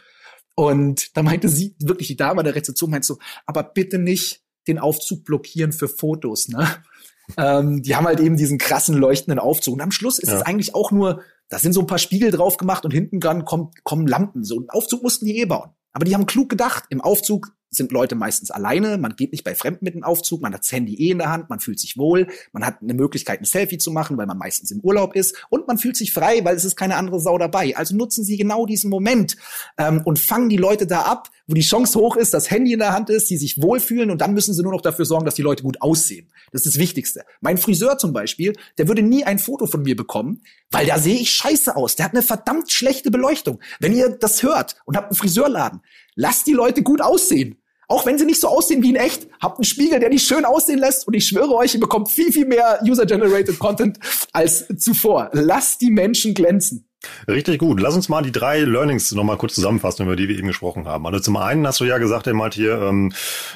Und da meinte sie, wirklich die Dame der Rezeption meinte so, aber bitte nicht den Aufzug blockieren für Fotos, ne? ähm, die haben halt eben diesen krassen leuchtenden Aufzug. Und am Schluss ist ja. es eigentlich auch nur, da sind so ein paar Spiegel drauf gemacht und hinten dran kommt, kommen Lampen. So einen Aufzug mussten die eh bauen. Aber die haben klug gedacht. Im Aufzug sind Leute meistens alleine, man geht nicht bei Fremden mit dem Aufzug, man hat das Handy eh in der Hand, man fühlt sich wohl, man hat eine Möglichkeit, ein Selfie zu machen, weil man meistens im Urlaub ist und man fühlt sich frei, weil es ist keine andere Sau dabei. Also nutzen Sie genau diesen Moment ähm, und fangen die Leute da ab, wo die Chance hoch ist, das Handy in der Hand ist, die sich wohlfühlen und dann müssen sie nur noch dafür sorgen, dass die Leute gut aussehen. Das ist das Wichtigste. Mein Friseur zum Beispiel, der würde nie ein Foto von mir bekommen, weil da sehe ich scheiße aus. Der hat eine verdammt schlechte Beleuchtung. Wenn ihr das hört und habt einen Friseurladen, lasst die Leute gut aussehen. Auch wenn sie nicht so aussehen wie in echt, habt einen Spiegel, der die schön aussehen lässt und ich schwöre euch, ihr bekommt viel, viel mehr User-Generated Content als zuvor. Lasst die Menschen glänzen.
Richtig gut. Lass uns mal die drei Learnings nochmal kurz zusammenfassen, über die wir eben gesprochen haben. Also zum einen hast du ja gesagt, halt hier, ähm,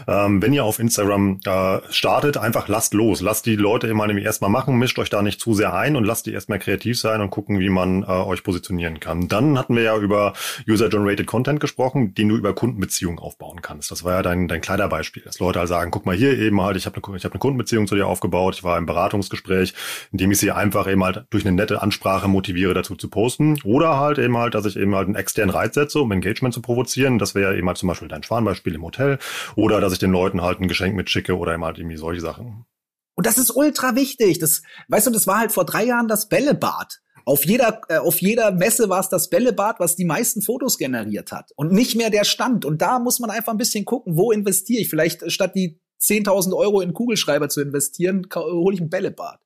ähm, wenn ihr auf Instagram äh, startet, einfach lasst los. Lasst die Leute immer nämlich erstmal machen, mischt euch da nicht zu sehr ein und lasst die erstmal kreativ sein und gucken, wie man äh, euch positionieren kann. Dann hatten wir ja über User-Generated Content gesprochen, den du über Kundenbeziehungen aufbauen kannst. Das war ja dein, dein Kleiderbeispiel, dass Leute halt sagen, guck mal hier eben halt, ich habe eine, ich hab eine Kundenbeziehung zu dir aufgebaut, ich war im Beratungsgespräch, in dem ich sie einfach eben halt durch eine nette Ansprache motiviere, dazu zu posten posten oder halt eben halt, dass ich eben halt einen externen Reiz setze, um Engagement zu provozieren. Das wäre eben halt zum Beispiel dein Schwanbeispiel im Hotel oder dass ich den Leuten halt ein Geschenk mitschicke oder eben halt irgendwie solche Sachen.
Und das ist ultra wichtig. Das, weißt du, das war halt vor drei Jahren das Bällebad. Auf jeder, äh, auf jeder Messe war es das Bällebad, was die meisten Fotos generiert hat. Und nicht mehr der Stand. Und da muss man einfach ein bisschen gucken, wo investiere ich. Vielleicht statt die 10.000 Euro in Kugelschreiber zu investieren, hole ich ein Bällebad.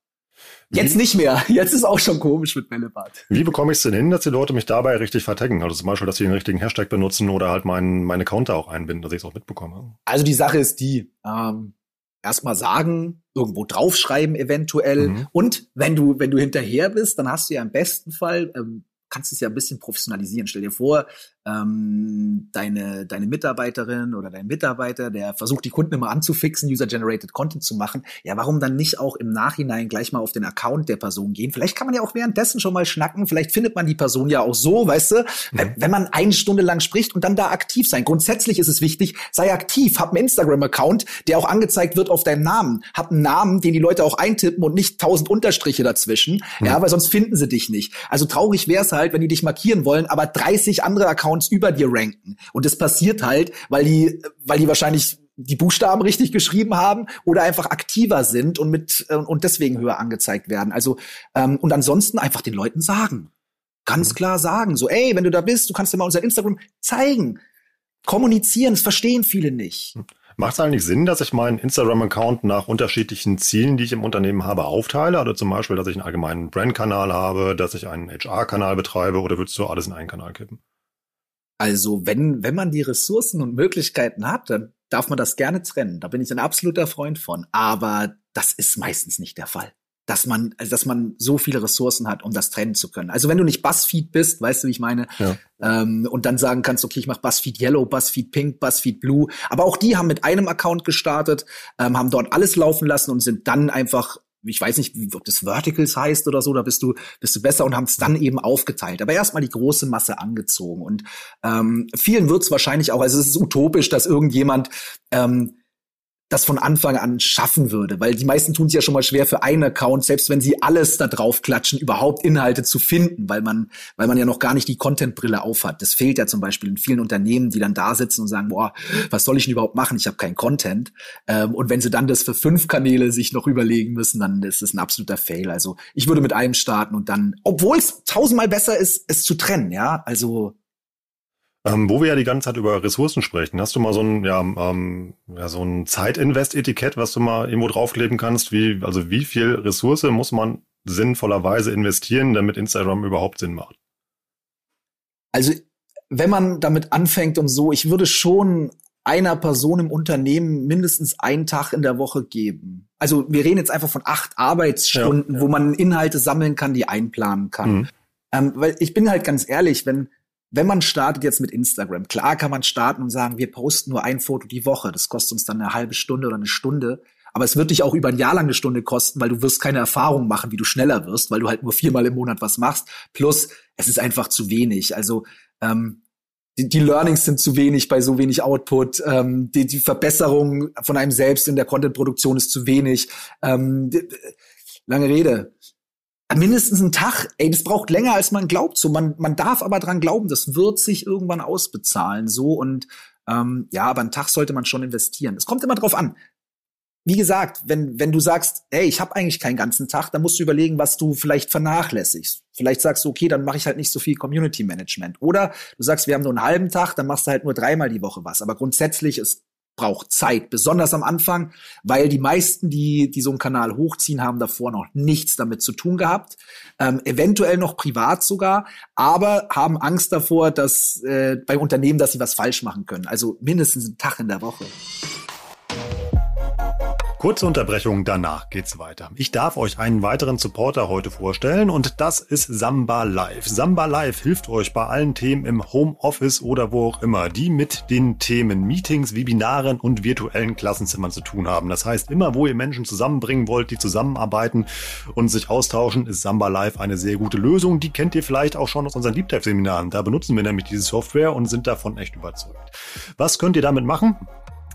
Jetzt nicht mehr. Jetzt ist auch schon komisch mit Bällebad.
Wie bekomme ich es denn hin, dass die Leute mich dabei richtig vertaggen? Also zum Beispiel, dass sie den richtigen Hashtag benutzen oder halt meinen meine Counter auch einbinden, dass ich es auch mitbekomme.
Also die Sache ist die, ähm, erstmal sagen, irgendwo draufschreiben eventuell. Mhm. Und wenn du, wenn du hinterher bist, dann hast du ja im besten Fall, ähm, kannst es ja ein bisschen professionalisieren. Stell dir vor, ähm, deine, deine Mitarbeiterin oder dein Mitarbeiter, der versucht, die Kunden immer anzufixen, User-Generated Content zu machen, ja, warum dann nicht auch im Nachhinein gleich mal auf den Account der Person gehen? Vielleicht kann man ja auch währenddessen schon mal schnacken, vielleicht findet man die Person ja auch so, weißt du, wenn, wenn man eine Stunde lang spricht und dann da aktiv sein. Grundsätzlich ist es wichtig, sei aktiv, hab einen Instagram-Account, der auch angezeigt wird auf deinem Namen. Hab einen Namen, den die Leute auch eintippen und nicht tausend Unterstriche dazwischen, mhm. ja, weil sonst finden sie dich nicht. Also traurig wäre es halt, wenn die dich markieren wollen, aber 30 andere Accounts über dir ranken. Und das passiert halt, weil die, weil die wahrscheinlich die Buchstaben richtig geschrieben haben oder einfach aktiver sind und mit äh, und deswegen höher angezeigt werden. Also ähm, und ansonsten einfach den Leuten sagen, ganz mhm. klar sagen, so ey, wenn du da bist, du kannst dir mal unser Instagram zeigen, kommunizieren. Das verstehen viele nicht.
Macht es eigentlich Sinn, dass ich meinen Instagram-Account nach unterschiedlichen Zielen, die ich im Unternehmen habe, aufteile? Also zum Beispiel, dass ich einen allgemeinen Brand-Kanal habe, dass ich einen HR-Kanal betreibe oder würdest du alles in einen Kanal kippen?
Also wenn, wenn man die Ressourcen und Möglichkeiten hat, dann darf man das gerne trennen. Da bin ich ein absoluter Freund von. Aber das ist meistens nicht der Fall. Dass man, also dass man so viele Ressourcen hat, um das trennen zu können. Also wenn du nicht Buzzfeed bist, weißt du, wie ich meine, ja. ähm, und dann sagen kannst, okay, ich mache Buzzfeed Yellow, Buzzfeed Pink, Buzzfeed Blue. Aber auch die haben mit einem Account gestartet, ähm, haben dort alles laufen lassen und sind dann einfach ich weiß nicht, ob das Verticals heißt oder so, da bist du, bist du besser und haben es dann eben aufgeteilt. Aber erstmal die große Masse angezogen. Und ähm, vielen wird es wahrscheinlich auch, also es ist utopisch, dass irgendjemand ähm, das von Anfang an schaffen würde, weil die meisten tun es ja schon mal schwer für einen Account, selbst wenn sie alles da drauf klatschen, überhaupt Inhalte zu finden, weil man, weil man ja noch gar nicht die Content-Brille aufhat. Das fehlt ja zum Beispiel in vielen Unternehmen, die dann da sitzen und sagen, boah, was soll ich denn überhaupt machen? Ich habe keinen Content. Ähm, und wenn sie dann das für fünf Kanäle sich noch überlegen müssen, dann ist es ein absoluter Fail. Also ich würde mit einem starten und dann, obwohl es tausendmal besser ist, es zu trennen, ja. Also
ähm, wo wir ja die ganze Zeit über Ressourcen sprechen, hast du mal so ein, ja, ähm, ja so ein Zeitinvest-Etikett, was du mal irgendwo draufkleben kannst? Wie, also wie viel Ressource muss man sinnvollerweise investieren, damit Instagram überhaupt Sinn macht?
Also, wenn man damit anfängt und so, ich würde schon einer Person im Unternehmen mindestens einen Tag in der Woche geben. Also wir reden jetzt einfach von acht Arbeitsstunden, ja, ja. wo man Inhalte sammeln kann, die einplanen kann. Mhm. Ähm, weil ich bin halt ganz ehrlich, wenn wenn man startet jetzt mit Instagram, klar kann man starten und sagen, wir posten nur ein Foto die Woche. Das kostet uns dann eine halbe Stunde oder eine Stunde. Aber es wird dich auch über ein Jahr lang eine Stunde kosten, weil du wirst keine Erfahrung machen, wie du schneller wirst, weil du halt nur viermal im Monat was machst. Plus, es ist einfach zu wenig. Also ähm, die, die Learnings sind zu wenig bei so wenig Output. Ähm, die, die Verbesserung von einem selbst in der Content-Produktion ist zu wenig. Ähm, lange Rede mindestens einen Tag, ey, das braucht länger, als man glaubt. So, man, man darf aber dran glauben, das wird sich irgendwann ausbezahlen. So und ähm, ja, aber einen Tag sollte man schon investieren. Es kommt immer drauf an. Wie gesagt, wenn, wenn du sagst, ey, ich habe eigentlich keinen ganzen Tag, dann musst du überlegen, was du vielleicht vernachlässigst. Vielleicht sagst du, okay, dann mache ich halt nicht so viel Community Management. Oder du sagst, wir haben nur einen halben Tag, dann machst du halt nur dreimal die Woche was. Aber grundsätzlich ist braucht Zeit, besonders am Anfang, weil die meisten, die, die so einen Kanal hochziehen, haben davor noch nichts damit zu tun gehabt, ähm, eventuell noch privat sogar, aber haben Angst davor, dass äh, bei Unternehmen, dass sie was falsch machen können. Also mindestens einen Tag in der Woche.
Kurze Unterbrechung, danach geht's weiter. Ich darf euch einen weiteren Supporter heute vorstellen und das ist Samba Live. Samba Live hilft euch bei allen Themen im Homeoffice oder wo auch immer, die mit den Themen Meetings, Webinaren und virtuellen Klassenzimmern zu tun haben. Das heißt, immer wo ihr Menschen zusammenbringen wollt, die zusammenarbeiten und sich austauschen, ist Samba Live eine sehr gute Lösung. Die kennt ihr vielleicht auch schon aus unseren Deep Dive Seminaren. Da benutzen wir nämlich diese Software und sind davon echt überzeugt. Was könnt ihr damit machen?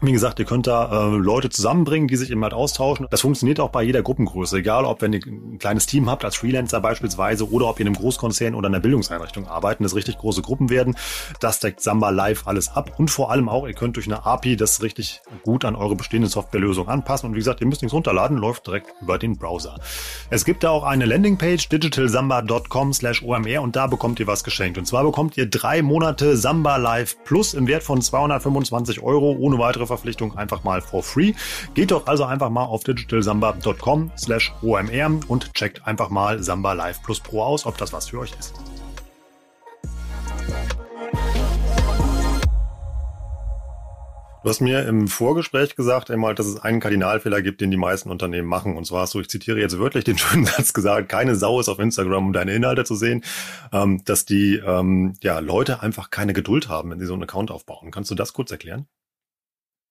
Wie gesagt, ihr könnt da äh, Leute zusammenbringen, die sich eben halt austauschen. Das funktioniert auch bei jeder Gruppengröße, egal ob wenn ihr ein kleines Team habt als Freelancer beispielsweise oder ob ihr in einem Großkonzern oder in einer Bildungseinrichtung arbeiten, das richtig große Gruppen werden. Das deckt Samba Live alles ab und vor allem auch, ihr könnt durch eine API das richtig gut an eure bestehende Softwarelösung anpassen. Und wie gesagt, ihr müsst nichts runterladen, läuft direkt über den Browser. Es gibt da auch eine Landingpage digitalsamba.com slash OMR und da bekommt ihr was geschenkt. Und zwar bekommt ihr drei Monate Samba Live Plus im Wert von 225 Euro ohne weitere Verpflichtung einfach mal for free. Geht doch also einfach mal auf digitalsamba.com slash omr und checkt einfach mal Samba Live Plus Pro aus, ob das was für euch ist. Du hast mir im Vorgespräch gesagt, einmal, dass es einen Kardinalfehler gibt, den die meisten Unternehmen machen. Und zwar hast du, ich zitiere jetzt wörtlich den schönen Satz gesagt, keine Sau ist auf Instagram, um deine Inhalte zu sehen, ähm, dass die ähm, ja, Leute einfach keine Geduld haben, wenn sie so einen Account aufbauen. Kannst du das kurz erklären?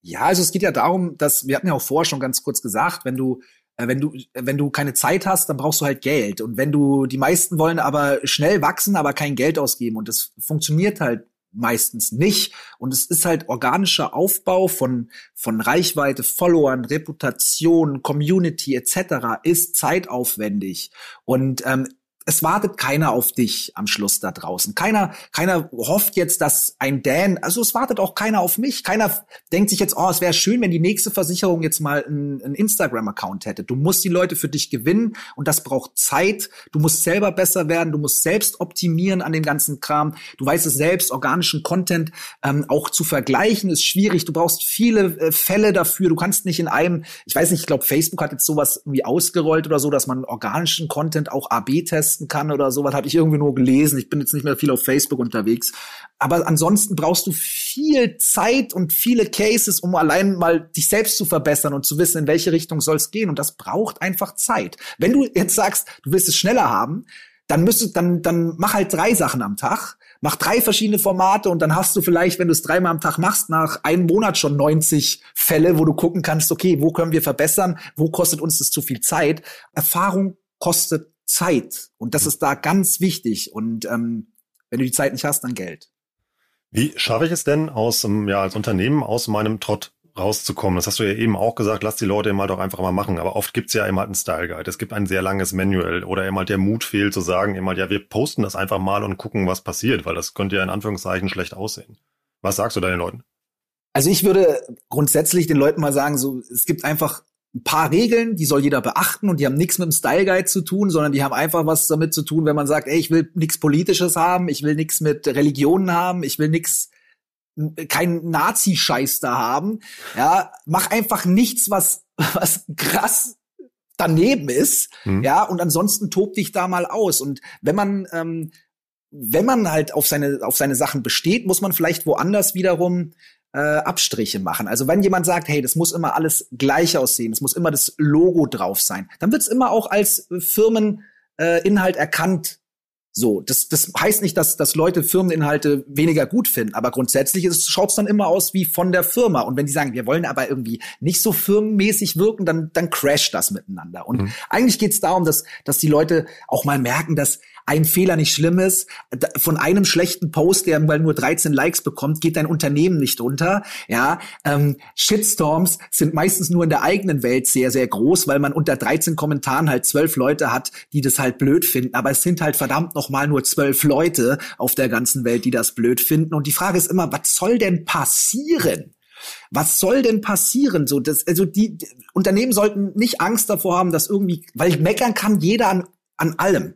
Ja, also es geht ja darum, dass wir hatten ja auch vorher schon ganz kurz gesagt, wenn du äh, wenn du wenn du keine Zeit hast, dann brauchst du halt Geld. Und wenn du die meisten wollen aber schnell wachsen, aber kein Geld ausgeben. Und das funktioniert halt meistens nicht. Und es ist halt organischer Aufbau von von Reichweite, Followern, Reputation, Community etc. ist zeitaufwendig. Und ähm, es wartet keiner auf dich am Schluss da draußen. Keiner, keiner hofft jetzt, dass ein Dan, also es wartet auch keiner auf mich. Keiner denkt sich jetzt, oh, es wäre schön, wenn die nächste Versicherung jetzt mal einen, Instagram-Account hätte. Du musst die Leute für dich gewinnen und das braucht Zeit. Du musst selber besser werden. Du musst selbst optimieren an dem ganzen Kram. Du weißt es selbst, organischen Content ähm, auch zu vergleichen ist schwierig. Du brauchst viele äh, Fälle dafür. Du kannst nicht in einem, ich weiß nicht, ich glaube, Facebook hat jetzt sowas irgendwie ausgerollt oder so, dass man organischen Content auch AB testen kann oder sowas, habe ich irgendwie nur gelesen. Ich bin jetzt nicht mehr viel auf Facebook unterwegs. Aber ansonsten brauchst du viel Zeit und viele Cases, um allein mal dich selbst zu verbessern und zu wissen, in welche Richtung soll es gehen. Und das braucht einfach Zeit. Wenn du jetzt sagst, du willst es schneller haben, dann müsstest, dann, dann mach halt drei Sachen am Tag. Mach drei verschiedene Formate und dann hast du vielleicht, wenn du es dreimal am Tag machst, nach einem Monat schon 90 Fälle, wo du gucken kannst, okay, wo können wir verbessern? Wo kostet uns das zu viel Zeit? Erfahrung kostet Zeit. Und das mhm. ist da ganz wichtig. Und ähm, wenn du die Zeit nicht hast, dann Geld.
Wie schaffe ich es denn aus, ja, als Unternehmen aus meinem Trott rauszukommen? Das hast du ja eben auch gesagt, lass die Leute eben halt auch einfach mal machen. Aber oft gibt's ja eben halt einen Style Guide. Es gibt ein sehr langes Manual oder eben halt der Mut fehlt zu sagen, eben halt, ja, wir posten das einfach mal und gucken, was passiert, weil das könnte ja in Anführungszeichen schlecht aussehen. Was sagst du deinen Leuten?
Also ich würde grundsätzlich den Leuten mal sagen, so, es gibt einfach ein paar Regeln, die soll jeder beachten und die haben nichts mit dem Style Guide zu tun, sondern die haben einfach was damit zu tun, wenn man sagt, ey, ich will nichts Politisches haben, ich will nichts mit Religionen haben, ich will nichts kein Nazi-Scheiß da haben. Ja, mach einfach nichts, was was krass daneben ist. Mhm. Ja, und ansonsten tob dich da mal aus. Und wenn man ähm, wenn man halt auf seine auf seine Sachen besteht, muss man vielleicht woanders wiederum äh, Abstriche machen. Also wenn jemand sagt, hey, das muss immer alles gleich aussehen, es muss immer das Logo drauf sein, dann wird es immer auch als Firmeninhalt äh, erkannt. So, das, das heißt nicht, dass, dass Leute Firmeninhalte weniger gut finden, aber grundsätzlich schaut es dann immer aus wie von der Firma. Und wenn die sagen, wir wollen aber irgendwie nicht so firmenmäßig wirken, dann, dann crasht das miteinander. Und mhm. eigentlich geht es darum, dass, dass die Leute auch mal merken, dass ein Fehler nicht schlimm ist. Von einem schlechten Post, der mal nur 13 Likes bekommt, geht dein Unternehmen nicht unter. Ja, ähm, Shitstorms sind meistens nur in der eigenen Welt sehr, sehr groß, weil man unter 13 Kommentaren halt zwölf Leute hat, die das halt blöd finden. Aber es sind halt verdammt noch mal nur zwölf Leute auf der ganzen Welt, die das blöd finden. Und die Frage ist immer, was soll denn passieren? Was soll denn passieren? So, das, also die, die Unternehmen sollten nicht Angst davor haben, dass irgendwie, weil meckern kann jeder an, an allem.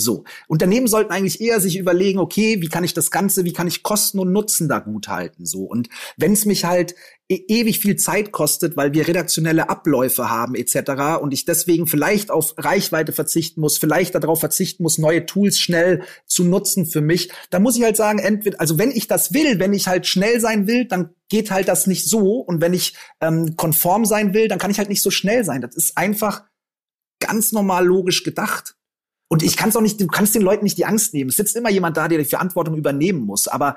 So. Unternehmen sollten eigentlich eher sich überlegen, okay, wie kann ich das Ganze, wie kann ich Kosten und Nutzen da gut halten, so. Und wenn es mich halt e ewig viel Zeit kostet, weil wir redaktionelle Abläufe haben, etc. und ich deswegen vielleicht auf Reichweite verzichten muss, vielleicht darauf verzichten muss, neue Tools schnell zu nutzen für mich, dann muss ich halt sagen, entweder, also wenn ich das will, wenn ich halt schnell sein will, dann geht halt das nicht so. Und wenn ich ähm, konform sein will, dann kann ich halt nicht so schnell sein. Das ist einfach ganz normal logisch gedacht. Und ich kann es auch nicht, du kannst den Leuten nicht die Angst nehmen. Es sitzt immer jemand da, der die Verantwortung übernehmen muss. Aber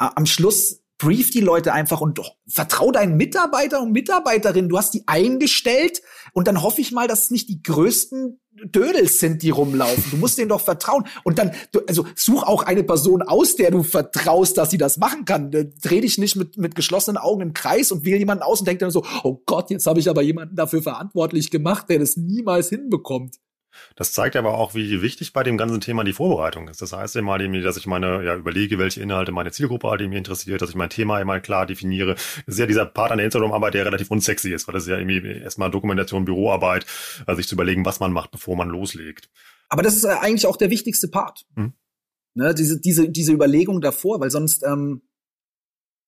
äh, am Schluss brief die Leute einfach und doch, vertrau deinen Mitarbeiter und Mitarbeiterinnen. Du hast die eingestellt und dann hoffe ich mal, dass es nicht die größten Dödels sind, die rumlaufen. Du musst denen doch vertrauen. Und dann, du, also such auch eine Person aus, der du vertraust, dass sie das machen kann. Dreh dich nicht mit, mit geschlossenen Augen im Kreis und wähl jemanden aus und denk dann so, oh Gott, jetzt habe ich aber jemanden dafür verantwortlich gemacht, der das niemals hinbekommt.
Das zeigt aber auch, wie wichtig bei dem ganzen Thema die Vorbereitung ist. Das heißt immer, dass ich meine, ja, überlege, welche Inhalte meine Zielgruppe hat, die mich interessiert, dass ich mein Thema immer klar definiere. Das ist ja dieser Part an der Instagram-Arbeit, der relativ unsexy ist, weil das ist ja irgendwie erstmal Dokumentation, Büroarbeit, also sich zu überlegen, was man macht, bevor man loslegt.
Aber das ist eigentlich auch der wichtigste Part. Hm. Ne, diese, diese, diese Überlegung davor, weil sonst, ähm,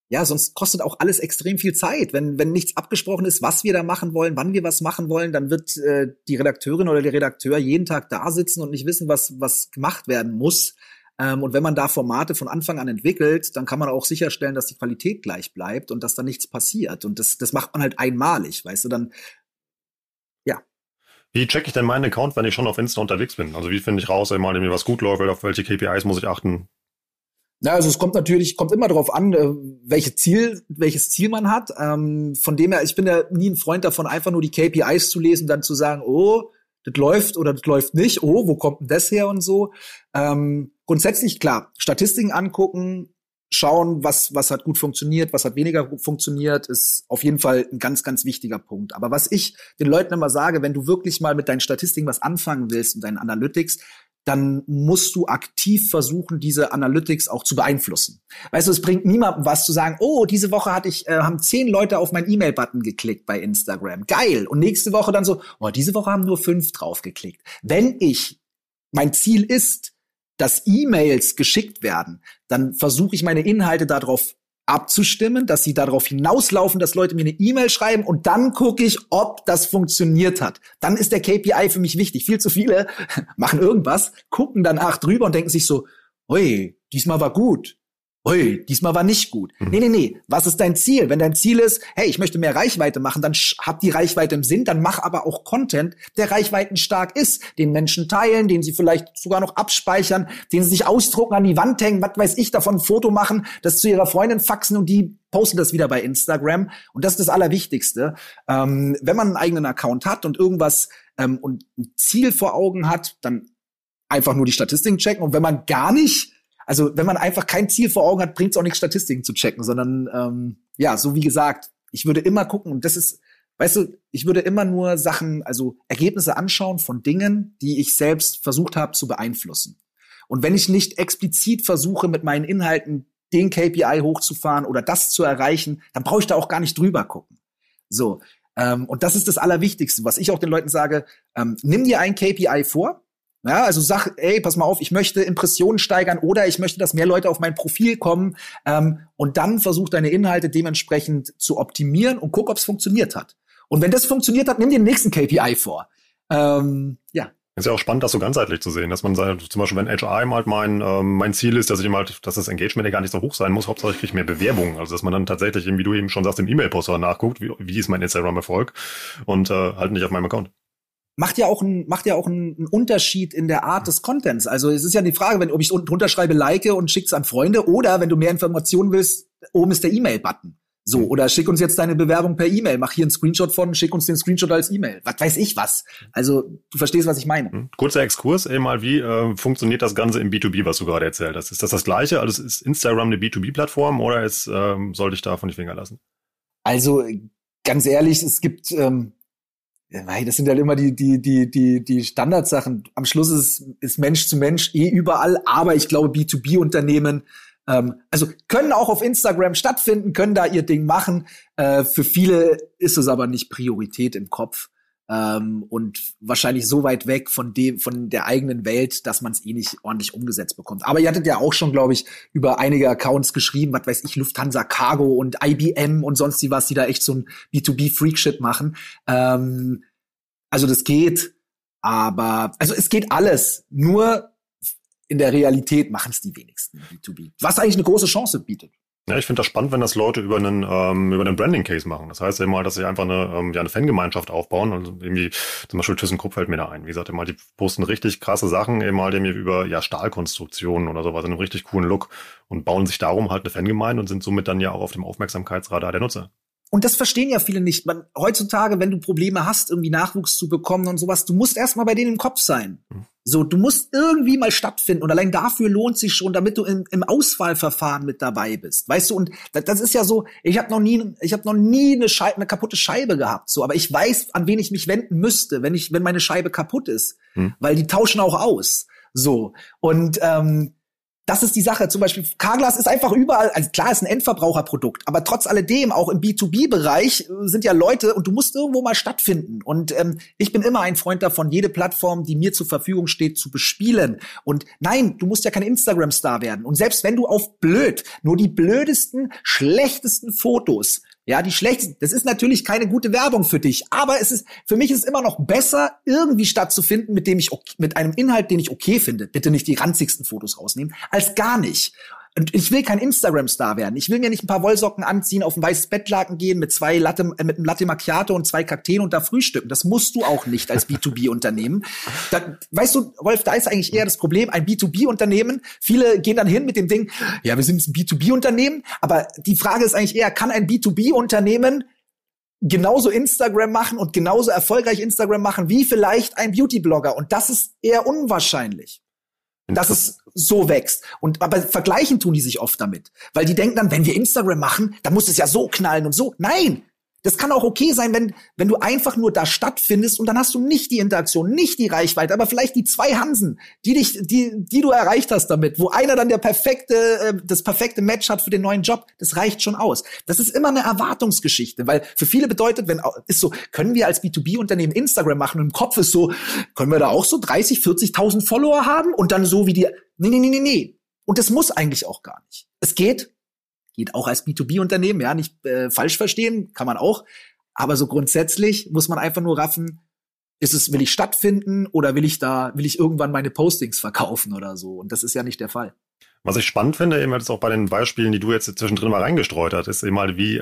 ja, sonst kostet auch alles extrem viel Zeit. Wenn, wenn nichts abgesprochen ist, was wir da machen wollen, wann wir was machen wollen, dann wird äh, die Redakteurin oder der Redakteur jeden Tag da sitzen und nicht wissen, was, was gemacht werden muss. Ähm, und wenn man da Formate von Anfang an entwickelt, dann kann man auch sicherstellen, dass die Qualität gleich bleibt und dass da nichts passiert. Und das, das macht man halt einmalig, weißt du, dann, ja.
Wie checke ich denn meinen Account, wenn ich schon auf Insta unterwegs bin? Also wie finde ich raus, einmal, mir was gut läuft, auf welche KPIs muss ich achten?
Na, also es kommt natürlich, kommt immer darauf an, äh, welche Ziel, welches Ziel man hat. Ähm, von dem her, ich bin ja nie ein Freund davon, einfach nur die KPIs zu lesen, dann zu sagen, oh, das läuft oder das läuft nicht, oh, wo kommt denn das her und so. Ähm, grundsätzlich klar, Statistiken angucken, schauen, was, was hat gut funktioniert, was hat weniger gut funktioniert, ist auf jeden Fall ein ganz, ganz wichtiger Punkt. Aber was ich den Leuten immer sage, wenn du wirklich mal mit deinen Statistiken was anfangen willst und deinen Analytics, dann musst du aktiv versuchen, diese Analytics auch zu beeinflussen. Weißt du, es bringt niemandem was zu sagen, oh, diese Woche hatte ich, äh, haben zehn Leute auf meinen E-Mail-Button geklickt bei Instagram. Geil. Und nächste Woche dann so, oh, diese Woche haben nur fünf drauf geklickt. Wenn ich, mein Ziel ist, dass E-Mails geschickt werden, dann versuche ich meine Inhalte darauf abzustimmen, dass sie darauf hinauslaufen, dass Leute mir eine E-Mail schreiben und dann gucke ich, ob das funktioniert hat. Dann ist der KPI für mich wichtig. Viel zu viele machen irgendwas, gucken danach drüber und denken sich so, oi, diesmal war gut ui, diesmal war nicht gut. Mhm. Nee, nee, nee. Was ist dein Ziel? Wenn dein Ziel ist, hey, ich möchte mehr Reichweite machen, dann hab die Reichweite im Sinn, dann mach aber auch Content, der reichweitenstark ist, den Menschen teilen, den sie vielleicht sogar noch abspeichern, den sie sich ausdrucken, an die Wand hängen, was weiß ich, davon ein Foto machen, das zu ihrer Freundin faxen und die posten das wieder bei Instagram. Und das ist das Allerwichtigste. Ähm, wenn man einen eigenen Account hat und irgendwas ähm, und ein Ziel vor Augen hat, dann einfach nur die Statistiken checken. Und wenn man gar nicht also wenn man einfach kein Ziel vor Augen hat, bringt es auch nichts, Statistiken zu checken, sondern ähm, ja, so wie gesagt, ich würde immer gucken, und das ist, weißt du, ich würde immer nur Sachen, also Ergebnisse anschauen von Dingen, die ich selbst versucht habe zu beeinflussen. Und wenn ich nicht explizit versuche, mit meinen Inhalten den KPI hochzufahren oder das zu erreichen, dann brauche ich da auch gar nicht drüber gucken. So. Ähm, und das ist das Allerwichtigste, was ich auch den Leuten sage. Ähm, nimm dir ein KPI vor, ja, also sag, ey, pass mal auf, ich möchte Impressionen steigern oder ich möchte, dass mehr Leute auf mein Profil kommen ähm, und dann versuch deine Inhalte dementsprechend zu optimieren und guck, ob es funktioniert hat. Und wenn das funktioniert hat, nimm dir den nächsten KPI vor. Ähm, ja.
Ist ja auch spannend, das so ganzheitlich zu sehen, dass man sagt, zum Beispiel, wenn HRM halt mein, ähm, mein Ziel ist, dass ich halt, dass das Engagement ja gar nicht so hoch sein muss, hauptsächlich kriege ich mehr Bewerbungen. Also dass man dann tatsächlich, wie du eben schon sagst, im E-Mail-Poster nachguckt, wie, wie ist mein Instagram-Erfolg und äh, halt nicht auf meinem Account.
Macht ja auch ein, macht ja auch einen, Unterschied in der Art des Contents. Also es ist ja die Frage, wenn ob ich unten drunter schreibe, like und schick's an Freunde oder wenn du mehr Informationen willst, oben ist der E-Mail-Button. So, oder schick uns jetzt deine Bewerbung per E-Mail, mach hier einen Screenshot von, schick uns den Screenshot als E-Mail. Was weiß ich was. Also, du verstehst, was ich meine. Hm.
Kurzer Exkurs, ey, mal, wie äh, funktioniert das Ganze im B2B, was du gerade erzählt hast? Ist das das Gleiche? Also ist Instagram eine B2B-Plattform oder ist, ähm, sollte ich da von die Finger lassen?
Also, ganz ehrlich, es gibt, ähm, das sind halt immer die, die, die, die, die Standardsachen. Am Schluss ist, ist Mensch zu Mensch eh überall, aber ich glaube, B2B-Unternehmen ähm, also können auch auf Instagram stattfinden, können da ihr Ding machen. Äh, für viele ist es aber nicht Priorität im Kopf. Ähm, und wahrscheinlich so weit weg von dem, von der eigenen Welt, dass man es eh nicht ordentlich umgesetzt bekommt. Aber ihr hattet ja auch schon, glaube ich, über einige Accounts geschrieben, was weiß ich, Lufthansa Cargo und IBM und sonst die was, die da echt so ein B2B-Freak-Shit machen. Ähm, also das geht, aber, also es geht alles. Nur in der Realität machen es die wenigsten B2B. Was eigentlich eine große Chance bietet.
Ja, ich finde das spannend, wenn das Leute über einen ähm, über einen Branding Case machen. Das heißt ja mal, dass sie einfach eine ähm, ja eine Fangemeinschaft aufbauen und irgendwie zum Beispiel ThyssenKrupp fällt mir da ein. Wie gesagt, immer die posten richtig krasse Sachen, eben mal irgendwie über ja Stahlkonstruktionen oder sowas in einem richtig coolen Look und bauen sich darum halt eine Fangemeinde und sind somit dann ja auch auf dem Aufmerksamkeitsradar der Nutzer.
Und das verstehen ja viele nicht. Man, heutzutage, wenn du Probleme hast, irgendwie Nachwuchs zu bekommen und sowas, du musst erstmal bei denen im Kopf sein. Mhm. So, du musst irgendwie mal stattfinden und allein dafür lohnt sich schon, damit du im, im Auswahlverfahren mit dabei bist. Weißt du, und das, das ist ja so, ich habe noch nie ich habe noch nie eine, Scheibe, eine kaputte Scheibe gehabt, so, aber ich weiß, an wen ich mich wenden müsste, wenn ich wenn meine Scheibe kaputt ist, hm. weil die tauschen auch aus. So, und ähm, das ist die Sache. Zum Beispiel, Carglass ist einfach überall, also klar ist ein Endverbraucherprodukt, aber trotz alledem, auch im B2B-Bereich äh, sind ja Leute und du musst irgendwo mal stattfinden. Und ähm, ich bin immer ein Freund davon, jede Plattform, die mir zur Verfügung steht, zu bespielen. Und nein, du musst ja kein Instagram-Star werden. Und selbst wenn du auf blöd nur die blödesten, schlechtesten Fotos ja, die schlechtesten. Das ist natürlich keine gute Werbung für dich, aber es ist für mich ist es immer noch besser irgendwie stattzufinden mit dem ich mit einem Inhalt, den ich okay finde. Bitte nicht die ranzigsten Fotos rausnehmen, als gar nicht. Und ich will kein Instagram-Star werden. Ich will mir nicht ein paar Wollsocken anziehen, auf ein weißes Bettlaken gehen mit zwei Latte, äh, mit einem Latte Macchiato und zwei Kakteen und da frühstücken. Das musst du auch nicht als B2B-Unternehmen. Weißt du, Wolf, da ist eigentlich eher das Problem, ein B2B-Unternehmen. Viele gehen dann hin mit dem Ding, ja, wir sind ein B2B-Unternehmen. Aber die Frage ist eigentlich eher, kann ein B2B-Unternehmen genauso Instagram machen und genauso erfolgreich Instagram machen wie vielleicht ein Beauty-Blogger? Und das ist eher unwahrscheinlich dass es so wächst. Und aber vergleichen tun die sich oft damit, weil die denken dann, wenn wir Instagram machen, dann muss es ja so knallen und so. Nein, das kann auch okay sein, wenn, wenn du einfach nur da stattfindest und dann hast du nicht die Interaktion, nicht die Reichweite, aber vielleicht die zwei Hansen, die dich, die, die du erreicht hast damit, wo einer dann der perfekte, äh, das perfekte Match hat für den neuen Job, das reicht schon aus. Das ist immer eine Erwartungsgeschichte, weil für viele bedeutet, wenn, ist so, können wir als B2B-Unternehmen Instagram machen und im Kopf ist so, können wir da auch so 30, 40.000 Follower haben und dann so wie die, nee, nee, nee, nee, nee. Und das muss eigentlich auch gar nicht. Es geht geht auch als B2B-Unternehmen, ja, nicht äh, falsch verstehen, kann man auch. Aber so grundsätzlich muss man einfach nur raffen, ist es, will ich stattfinden oder will ich da, will ich irgendwann meine Postings verkaufen oder so? Und das ist ja nicht der Fall.
Was ich spannend finde, eben jetzt auch bei den Beispielen, die du jetzt zwischendrin mal reingestreut hast, ist eben mal, wie äh,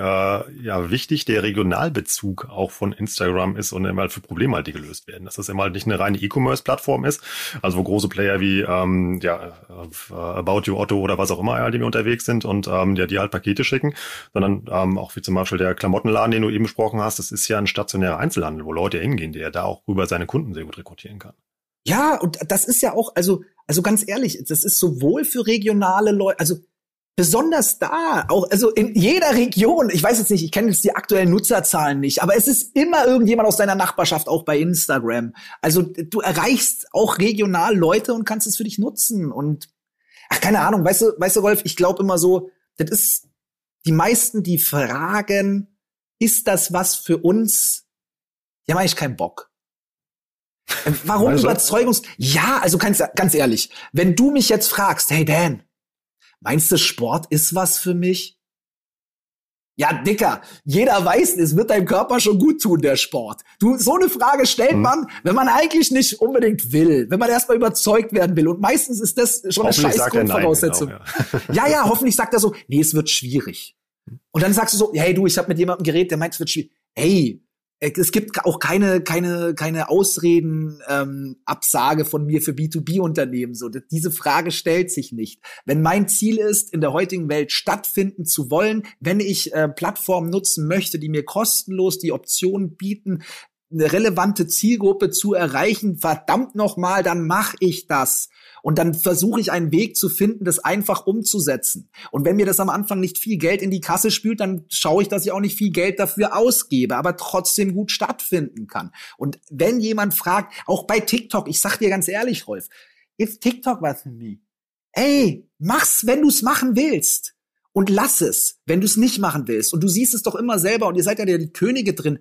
ja, wichtig der Regionalbezug auch von Instagram ist und immer für Probleme halt, die gelöst werden. Dass das immer halt nicht eine reine E-Commerce-Plattform ist, also wo große Player wie ähm, ja, äh, About You Otto oder was auch immer halt, die mir unterwegs sind und ähm, ja, die halt Pakete schicken, sondern ähm, auch wie zum Beispiel der Klamottenladen, den du eben besprochen hast, das ist ja ein stationärer Einzelhandel, wo Leute hingehen, der da auch rüber seine Kunden sehr gut rekrutieren kann.
Ja, und das ist ja auch, also also ganz ehrlich, das ist sowohl für regionale Leute, also besonders da, auch also in jeder Region. Ich weiß jetzt nicht, ich kenne jetzt die aktuellen Nutzerzahlen nicht, aber es ist immer irgendjemand aus deiner Nachbarschaft auch bei Instagram. Also du erreichst auch regional Leute und kannst es für dich nutzen und ach keine Ahnung, weißt du, weißt du Rolf, ich glaube immer so, das ist die meisten, die fragen, ist das was für uns? Die haben eigentlich keinen Bock. Warum also, Überzeugungs... Ja, also ganz, ganz ehrlich, wenn du mich jetzt fragst, hey Dan, meinst du Sport ist was für mich? Ja, Dicker, jeder weiß, es wird deinem Körper schon gut tun, der Sport. Du, so eine Frage stellt mhm. man, wenn man eigentlich nicht unbedingt will, wenn man erstmal überzeugt werden will. Und meistens ist das schon eine scheiß Grundvoraussetzung. Genau, ja. ja, ja, hoffentlich sagt er so, nee, es wird schwierig. Und dann sagst du so, hey du, ich habe mit jemandem geredet, der meint, es wird schwierig. Hey, es gibt auch keine keine keine Ausreden ähm, Absage von mir für B2B Unternehmen. So diese Frage stellt sich nicht. Wenn mein Ziel ist in der heutigen Welt stattfinden zu wollen wenn ich äh, Plattformen nutzen möchte die mir kostenlos die Option bieten eine relevante Zielgruppe zu erreichen verdammt noch mal dann mache ich das und dann versuche ich einen Weg zu finden, das einfach umzusetzen. Und wenn mir das am Anfang nicht viel Geld in die Kasse spült, dann schaue ich, dass ich auch nicht viel Geld dafür ausgebe, aber trotzdem gut stattfinden kann. Und wenn jemand fragt, auch bei TikTok, ich sag dir ganz ehrlich, Rolf, ist TikTok was für mich? Ey, mach's, wenn du's machen willst. Und lass es, wenn du es nicht machen willst. Und du siehst es doch immer selber und ihr seid ja die Könige drin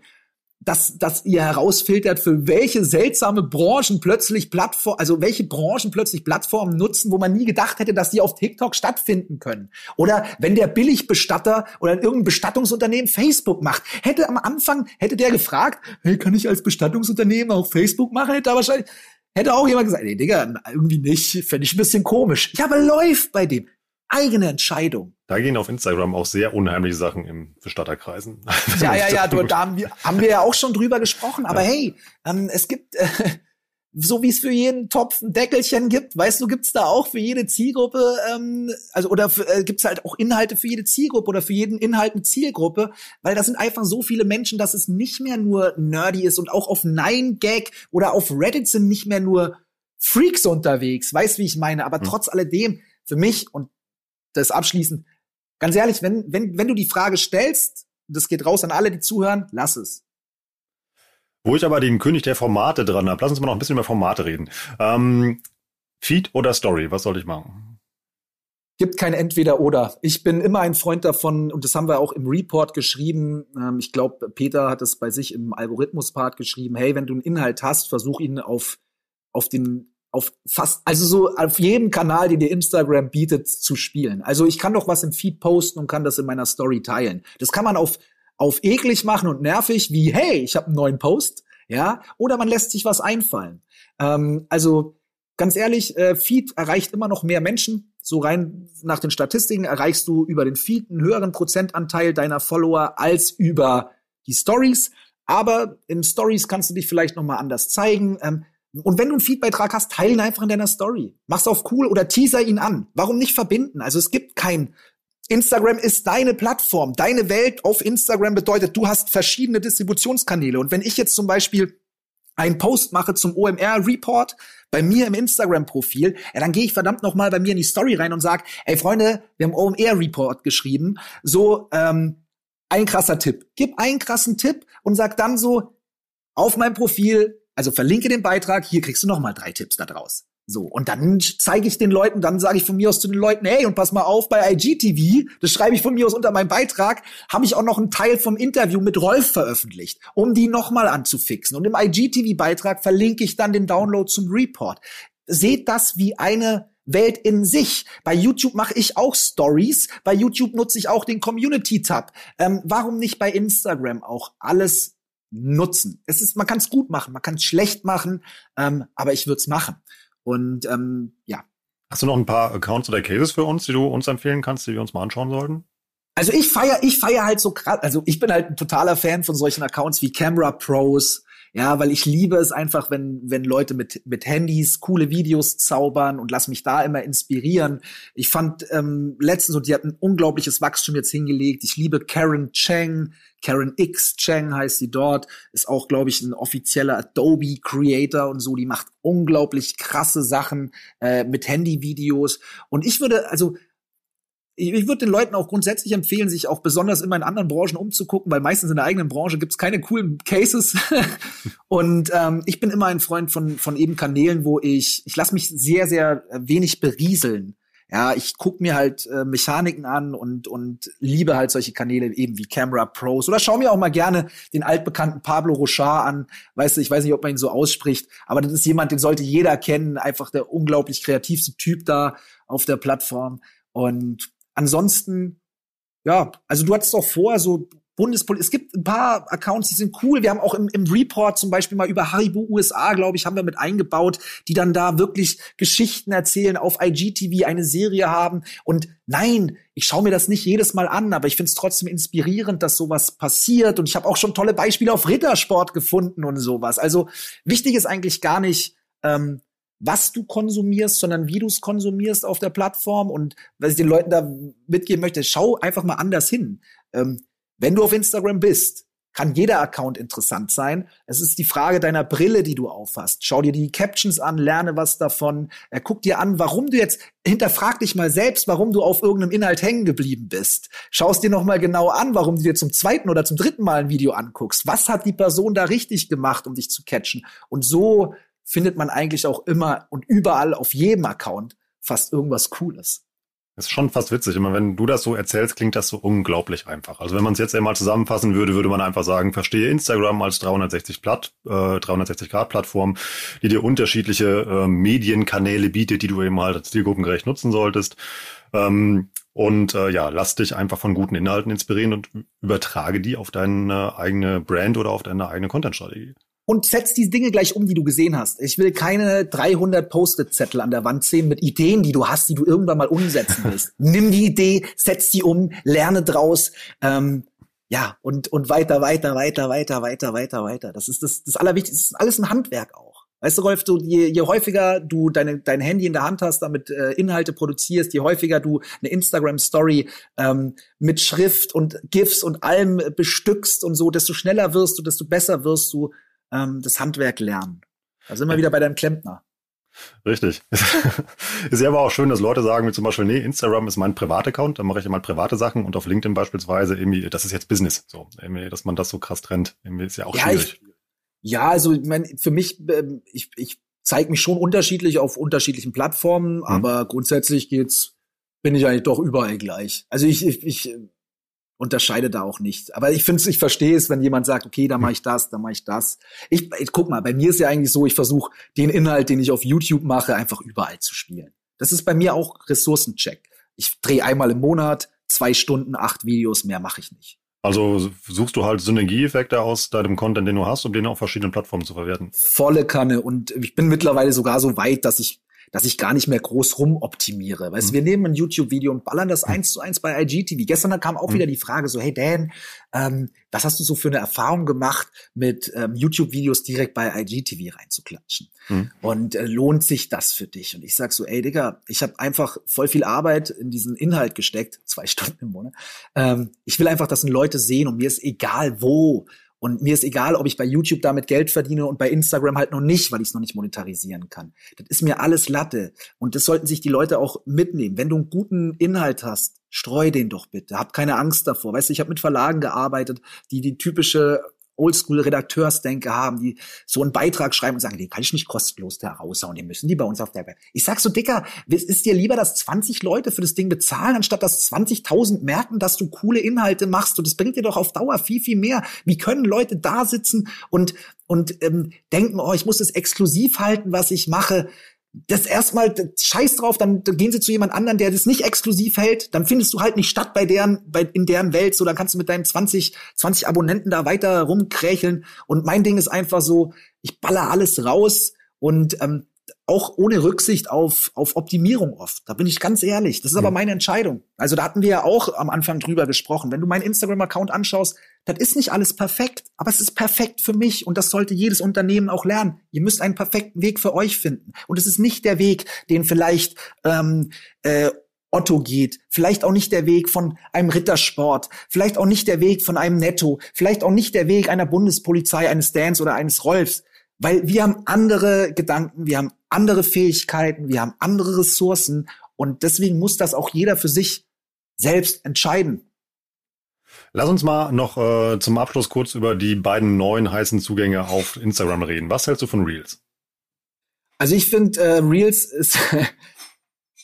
dass, dass ihr herausfiltert, für welche seltsame Branchen plötzlich Plattform, also welche Branchen plötzlich Plattformen nutzen, wo man nie gedacht hätte, dass die auf TikTok stattfinden können. Oder wenn der Billigbestatter oder irgendein Bestattungsunternehmen Facebook macht, hätte am Anfang, hätte der gefragt, hey, kann ich als Bestattungsunternehmen auch Facebook machen? Hätte er wahrscheinlich, hätte auch jemand gesagt, nee, Digga, irgendwie nicht, fände ich ein bisschen komisch. Ja, aber läuft bei dem. Eigene Entscheidung.
Da gehen auf Instagram auch sehr unheimliche Sachen im Bestatterkreisen.
Ja, ja, ja, da haben wir, haben wir ja auch schon drüber gesprochen. Aber ja. hey, ähm, es gibt, äh, so wie es für jeden Topf ein Deckelchen gibt, weißt du, gibt's da auch für jede Zielgruppe, ähm, also oder für, äh, gibt's halt auch Inhalte für jede Zielgruppe oder für jeden Inhalt eine Zielgruppe, weil da sind einfach so viele Menschen, dass es nicht mehr nur nerdy ist und auch auf Nine Gag oder auf Reddit sind nicht mehr nur Freaks unterwegs, weißt wie ich meine, aber hm. trotz alledem für mich und das abschließend Ganz ehrlich, wenn, wenn, wenn du die Frage stellst, das geht raus an alle, die zuhören, lass es.
Wo ich aber den König der Formate dran habe, lass uns mal noch ein bisschen über Formate reden. Ähm, Feed oder Story, was soll ich machen?
Gibt kein Entweder-Oder. Ich bin immer ein Freund davon, und das haben wir auch im Report geschrieben. Ähm, ich glaube, Peter hat es bei sich im Algorithmus-Part geschrieben. Hey, wenn du einen Inhalt hast, versuch ihn auf, auf den auf fast, also so auf jedem Kanal, den dir Instagram bietet, zu spielen. Also ich kann doch was im Feed posten und kann das in meiner Story teilen. Das kann man auf, auf eklig machen und nervig, wie, hey, ich habe einen neuen Post, ja, oder man lässt sich was einfallen. Ähm, also ganz ehrlich, äh, Feed erreicht immer noch mehr Menschen. So rein nach den Statistiken erreichst du über den Feed einen höheren Prozentanteil deiner Follower als über die Stories. Aber in Stories kannst du dich vielleicht noch mal anders zeigen. Ähm, und wenn du einen Feedbeitrag hast, teile ihn einfach in deiner Story. Mach's auf cool oder teaser ihn an. Warum nicht verbinden? Also es gibt kein Instagram ist deine Plattform. Deine Welt auf Instagram bedeutet, du hast verschiedene Distributionskanäle. Und wenn ich jetzt zum Beispiel einen Post mache zum OMR-Report bei mir im Instagram-Profil, ja, dann gehe ich verdammt noch mal bei mir in die Story rein und sag, ey Freunde, wir haben OMR-Report geschrieben. So, ähm, ein krasser Tipp. Gib einen krassen Tipp und sag dann so, auf meinem Profil also verlinke den Beitrag, hier kriegst du noch mal drei Tipps da draus. So, und dann zeige ich den Leuten, dann sage ich von mir aus zu den Leuten, hey, und pass mal auf, bei IGTV, das schreibe ich von mir aus unter meinem Beitrag, habe ich auch noch einen Teil vom Interview mit Rolf veröffentlicht, um die nochmal anzufixen. Und im IGTV-Beitrag verlinke ich dann den Download zum Report. Seht das wie eine Welt in sich. Bei YouTube mache ich auch Stories. Bei YouTube nutze ich auch den Community-Tab. Ähm, warum nicht bei Instagram auch? Alles nutzen. Es ist, man kann es gut machen, man kann es schlecht machen, ähm, aber ich würde es machen. Und ähm, ja.
Hast du noch ein paar Accounts oder Cases für uns, die du uns empfehlen kannst, die wir uns mal anschauen sollten?
Also ich feier, ich feier halt so krass. Also ich bin halt ein totaler Fan von solchen Accounts wie Camera Pros, ja, weil ich liebe es einfach, wenn, wenn Leute mit, mit Handys coole Videos zaubern und lass mich da immer inspirieren. Ich fand ähm, letztens, und die hat ein unglaubliches Wachstum jetzt hingelegt. Ich liebe Karen Cheng, Karen X Cheng heißt sie dort, ist auch, glaube ich, ein offizieller Adobe Creator und so. Die macht unglaublich krasse Sachen äh, mit Handyvideos. Und ich würde, also ich, ich würde den Leuten auch grundsätzlich empfehlen, sich auch besonders immer in anderen Branchen umzugucken, weil meistens in der eigenen Branche gibt's keine coolen Cases. und ähm, ich bin immer ein Freund von, von eben Kanälen, wo ich, ich lasse mich sehr, sehr wenig berieseln. Ja, ich guck mir halt äh, Mechaniken an und, und liebe halt solche Kanäle eben wie Camera Pros. Oder schau mir auch mal gerne den altbekannten Pablo Rochard an. Weißt du, ich weiß nicht, ob man ihn so ausspricht, aber das ist jemand, den sollte jeder kennen. Einfach der unglaublich kreativste Typ da auf der Plattform. Und ansonsten, ja, also du hattest auch vor, so Bundespolitik. Es gibt ein paar Accounts, die sind cool. Wir haben auch im, im Report zum Beispiel mal über Haribo USA, glaube ich, haben wir mit eingebaut, die dann da wirklich Geschichten erzählen, auf IGTV eine Serie haben. Und nein, ich schaue mir das nicht jedes Mal an, aber ich finde es trotzdem inspirierend, dass sowas passiert. Und ich habe auch schon tolle Beispiele auf Rittersport gefunden und sowas. Also wichtig ist eigentlich gar nicht, ähm, was du konsumierst, sondern wie du es konsumierst auf der Plattform. Und was ich den Leuten da mitgeben möchte, schau einfach mal anders hin. Ähm, wenn du auf Instagram bist, kann jeder Account interessant sein. Es ist die Frage deiner Brille, die du aufhast. Schau dir die Captions an, lerne was davon. Äh, guck dir an, warum du jetzt, hinterfrag dich mal selbst, warum du auf irgendeinem Inhalt hängen geblieben bist. Schau es dir nochmal genau an, warum du dir zum zweiten oder zum dritten Mal ein Video anguckst. Was hat die Person da richtig gemacht, um dich zu catchen? Und so findet man eigentlich auch immer und überall auf jedem Account fast irgendwas Cooles.
Das ist schon fast witzig. Immer wenn du das so erzählst, klingt das so unglaublich einfach. Also wenn man es jetzt einmal zusammenfassen würde, würde man einfach sagen, verstehe Instagram als 360 Platt, äh, 360 Grad Plattform, die dir unterschiedliche äh, Medienkanäle bietet, die du eben halt zielgruppengerecht nutzen solltest. Ähm, und äh, ja, lass dich einfach von guten Inhalten inspirieren und übertrage die auf deine eigene Brand oder auf deine eigene Content-Strategie
und setz die Dinge gleich um, die du gesehen hast. Ich will keine 300 Post-it-Zettel an der Wand sehen mit Ideen, die du hast, die du irgendwann mal umsetzen willst. Nimm die Idee, setz die um, lerne draus. Ähm, ja, und, und weiter, weiter, weiter, weiter, weiter, weiter, weiter. Das ist das, das Allerwichtigste. Das ist alles ein Handwerk auch. Weißt du, Rolf, du, je, je häufiger du deine, dein Handy in der Hand hast, damit äh, Inhalte produzierst, je häufiger du eine Instagram-Story ähm, mit Schrift und GIFs und allem bestückst und so, desto schneller wirst du, desto besser wirst du ähm, das Handwerk lernen. Da sind wir wieder bei deinem Klempner.
Richtig. ist ja aber auch schön, dass Leute sagen, wie zum Beispiel, nee, Instagram ist mein Privataccount, da mache ich immer private Sachen und auf LinkedIn beispielsweise irgendwie, das ist jetzt Business. So, irgendwie, dass man das so krass trennt, irgendwie ist ja auch ja, schwierig.
Ich, ja, also ich mein, für mich, ähm, ich, ich zeige mich schon unterschiedlich auf unterschiedlichen Plattformen, mhm. aber grundsätzlich geht's, bin ich eigentlich doch überall gleich. Also ich, ich, ich unterscheide da auch nicht. Aber ich finde ich verstehe es, wenn jemand sagt, okay, da mache ich das, da mache ich das. Ich, ich guck mal, bei mir ist ja eigentlich so, ich versuche den Inhalt, den ich auf YouTube mache, einfach überall zu spielen. Das ist bei mir auch Ressourcencheck. Ich drehe einmal im Monat, zwei Stunden, acht Videos, mehr mache ich nicht.
Also suchst du halt Synergieeffekte aus deinem Content, den du hast, um den auf verschiedenen Plattformen zu verwerten.
Volle Kanne. Und ich bin mittlerweile sogar so weit, dass ich dass ich gar nicht mehr groß rumoptimiere. Weißt mhm. wir nehmen ein YouTube-Video und ballern das mhm. eins zu eins bei IGTV. Gestern kam auch mhm. wieder die Frage so, hey Dan, ähm, was hast du so für eine Erfahrung gemacht, mit ähm, YouTube-Videos direkt bei IGTV reinzuklatschen? Mhm. Und äh, lohnt sich das für dich? Und ich sag so, ey Digga, ich habe einfach voll viel Arbeit in diesen Inhalt gesteckt, zwei Stunden im Monat. Ähm, ich will einfach, dass Leute sehen und mir ist egal wo und mir ist egal, ob ich bei YouTube damit Geld verdiene und bei Instagram halt noch nicht, weil ich es noch nicht monetarisieren kann. Das ist mir alles Latte. Und das sollten sich die Leute auch mitnehmen. Wenn du einen guten Inhalt hast, streu den doch bitte. Hab keine Angst davor. Weißt du, ich habe mit Verlagen gearbeitet, die die typische Oldschool-Redakteursdenke haben, die so einen Beitrag schreiben und sagen, den kann ich nicht kostenlos da raushauen, den müssen die bei uns auf der Welt. Ich sag so, Dicker, ist dir lieber, dass 20 Leute für das Ding bezahlen, anstatt dass 20.000 merken, dass du coole Inhalte machst und das bringt dir doch auf Dauer viel, viel mehr. Wie können Leute da sitzen und, und ähm, denken, oh, ich muss es exklusiv halten, was ich mache das erstmal scheiß drauf, dann, gehen sie zu jemand anderen, der das nicht exklusiv hält, dann findest du halt nicht statt bei deren, bei, in deren Welt, so, dann kannst du mit deinen 20, 20 Abonnenten da weiter rumkrächeln. Und mein Ding ist einfach so, ich baller alles raus und ähm, auch ohne Rücksicht auf, auf Optimierung oft. Da bin ich ganz ehrlich. Das ist aber meine Entscheidung. Also da hatten wir ja auch am Anfang drüber gesprochen. Wenn du meinen Instagram-Account anschaust, das ist nicht alles perfekt, aber es ist perfekt für mich und das sollte jedes Unternehmen auch lernen. Ihr müsst einen perfekten Weg für euch finden. Und es ist nicht der Weg, den vielleicht ähm, äh, Otto geht, vielleicht auch nicht der Weg von einem Rittersport, vielleicht auch nicht der Weg von einem Netto, vielleicht auch nicht der Weg einer Bundespolizei, eines Dans oder eines Rolfs, weil wir haben andere Gedanken, wir haben andere Fähigkeiten, wir haben andere Ressourcen und deswegen muss das auch jeder für sich selbst entscheiden.
Lass uns mal noch äh, zum Abschluss kurz über die beiden neuen heißen Zugänge auf Instagram reden. Was hältst du von Reels?
Also ich finde, äh, Reels ist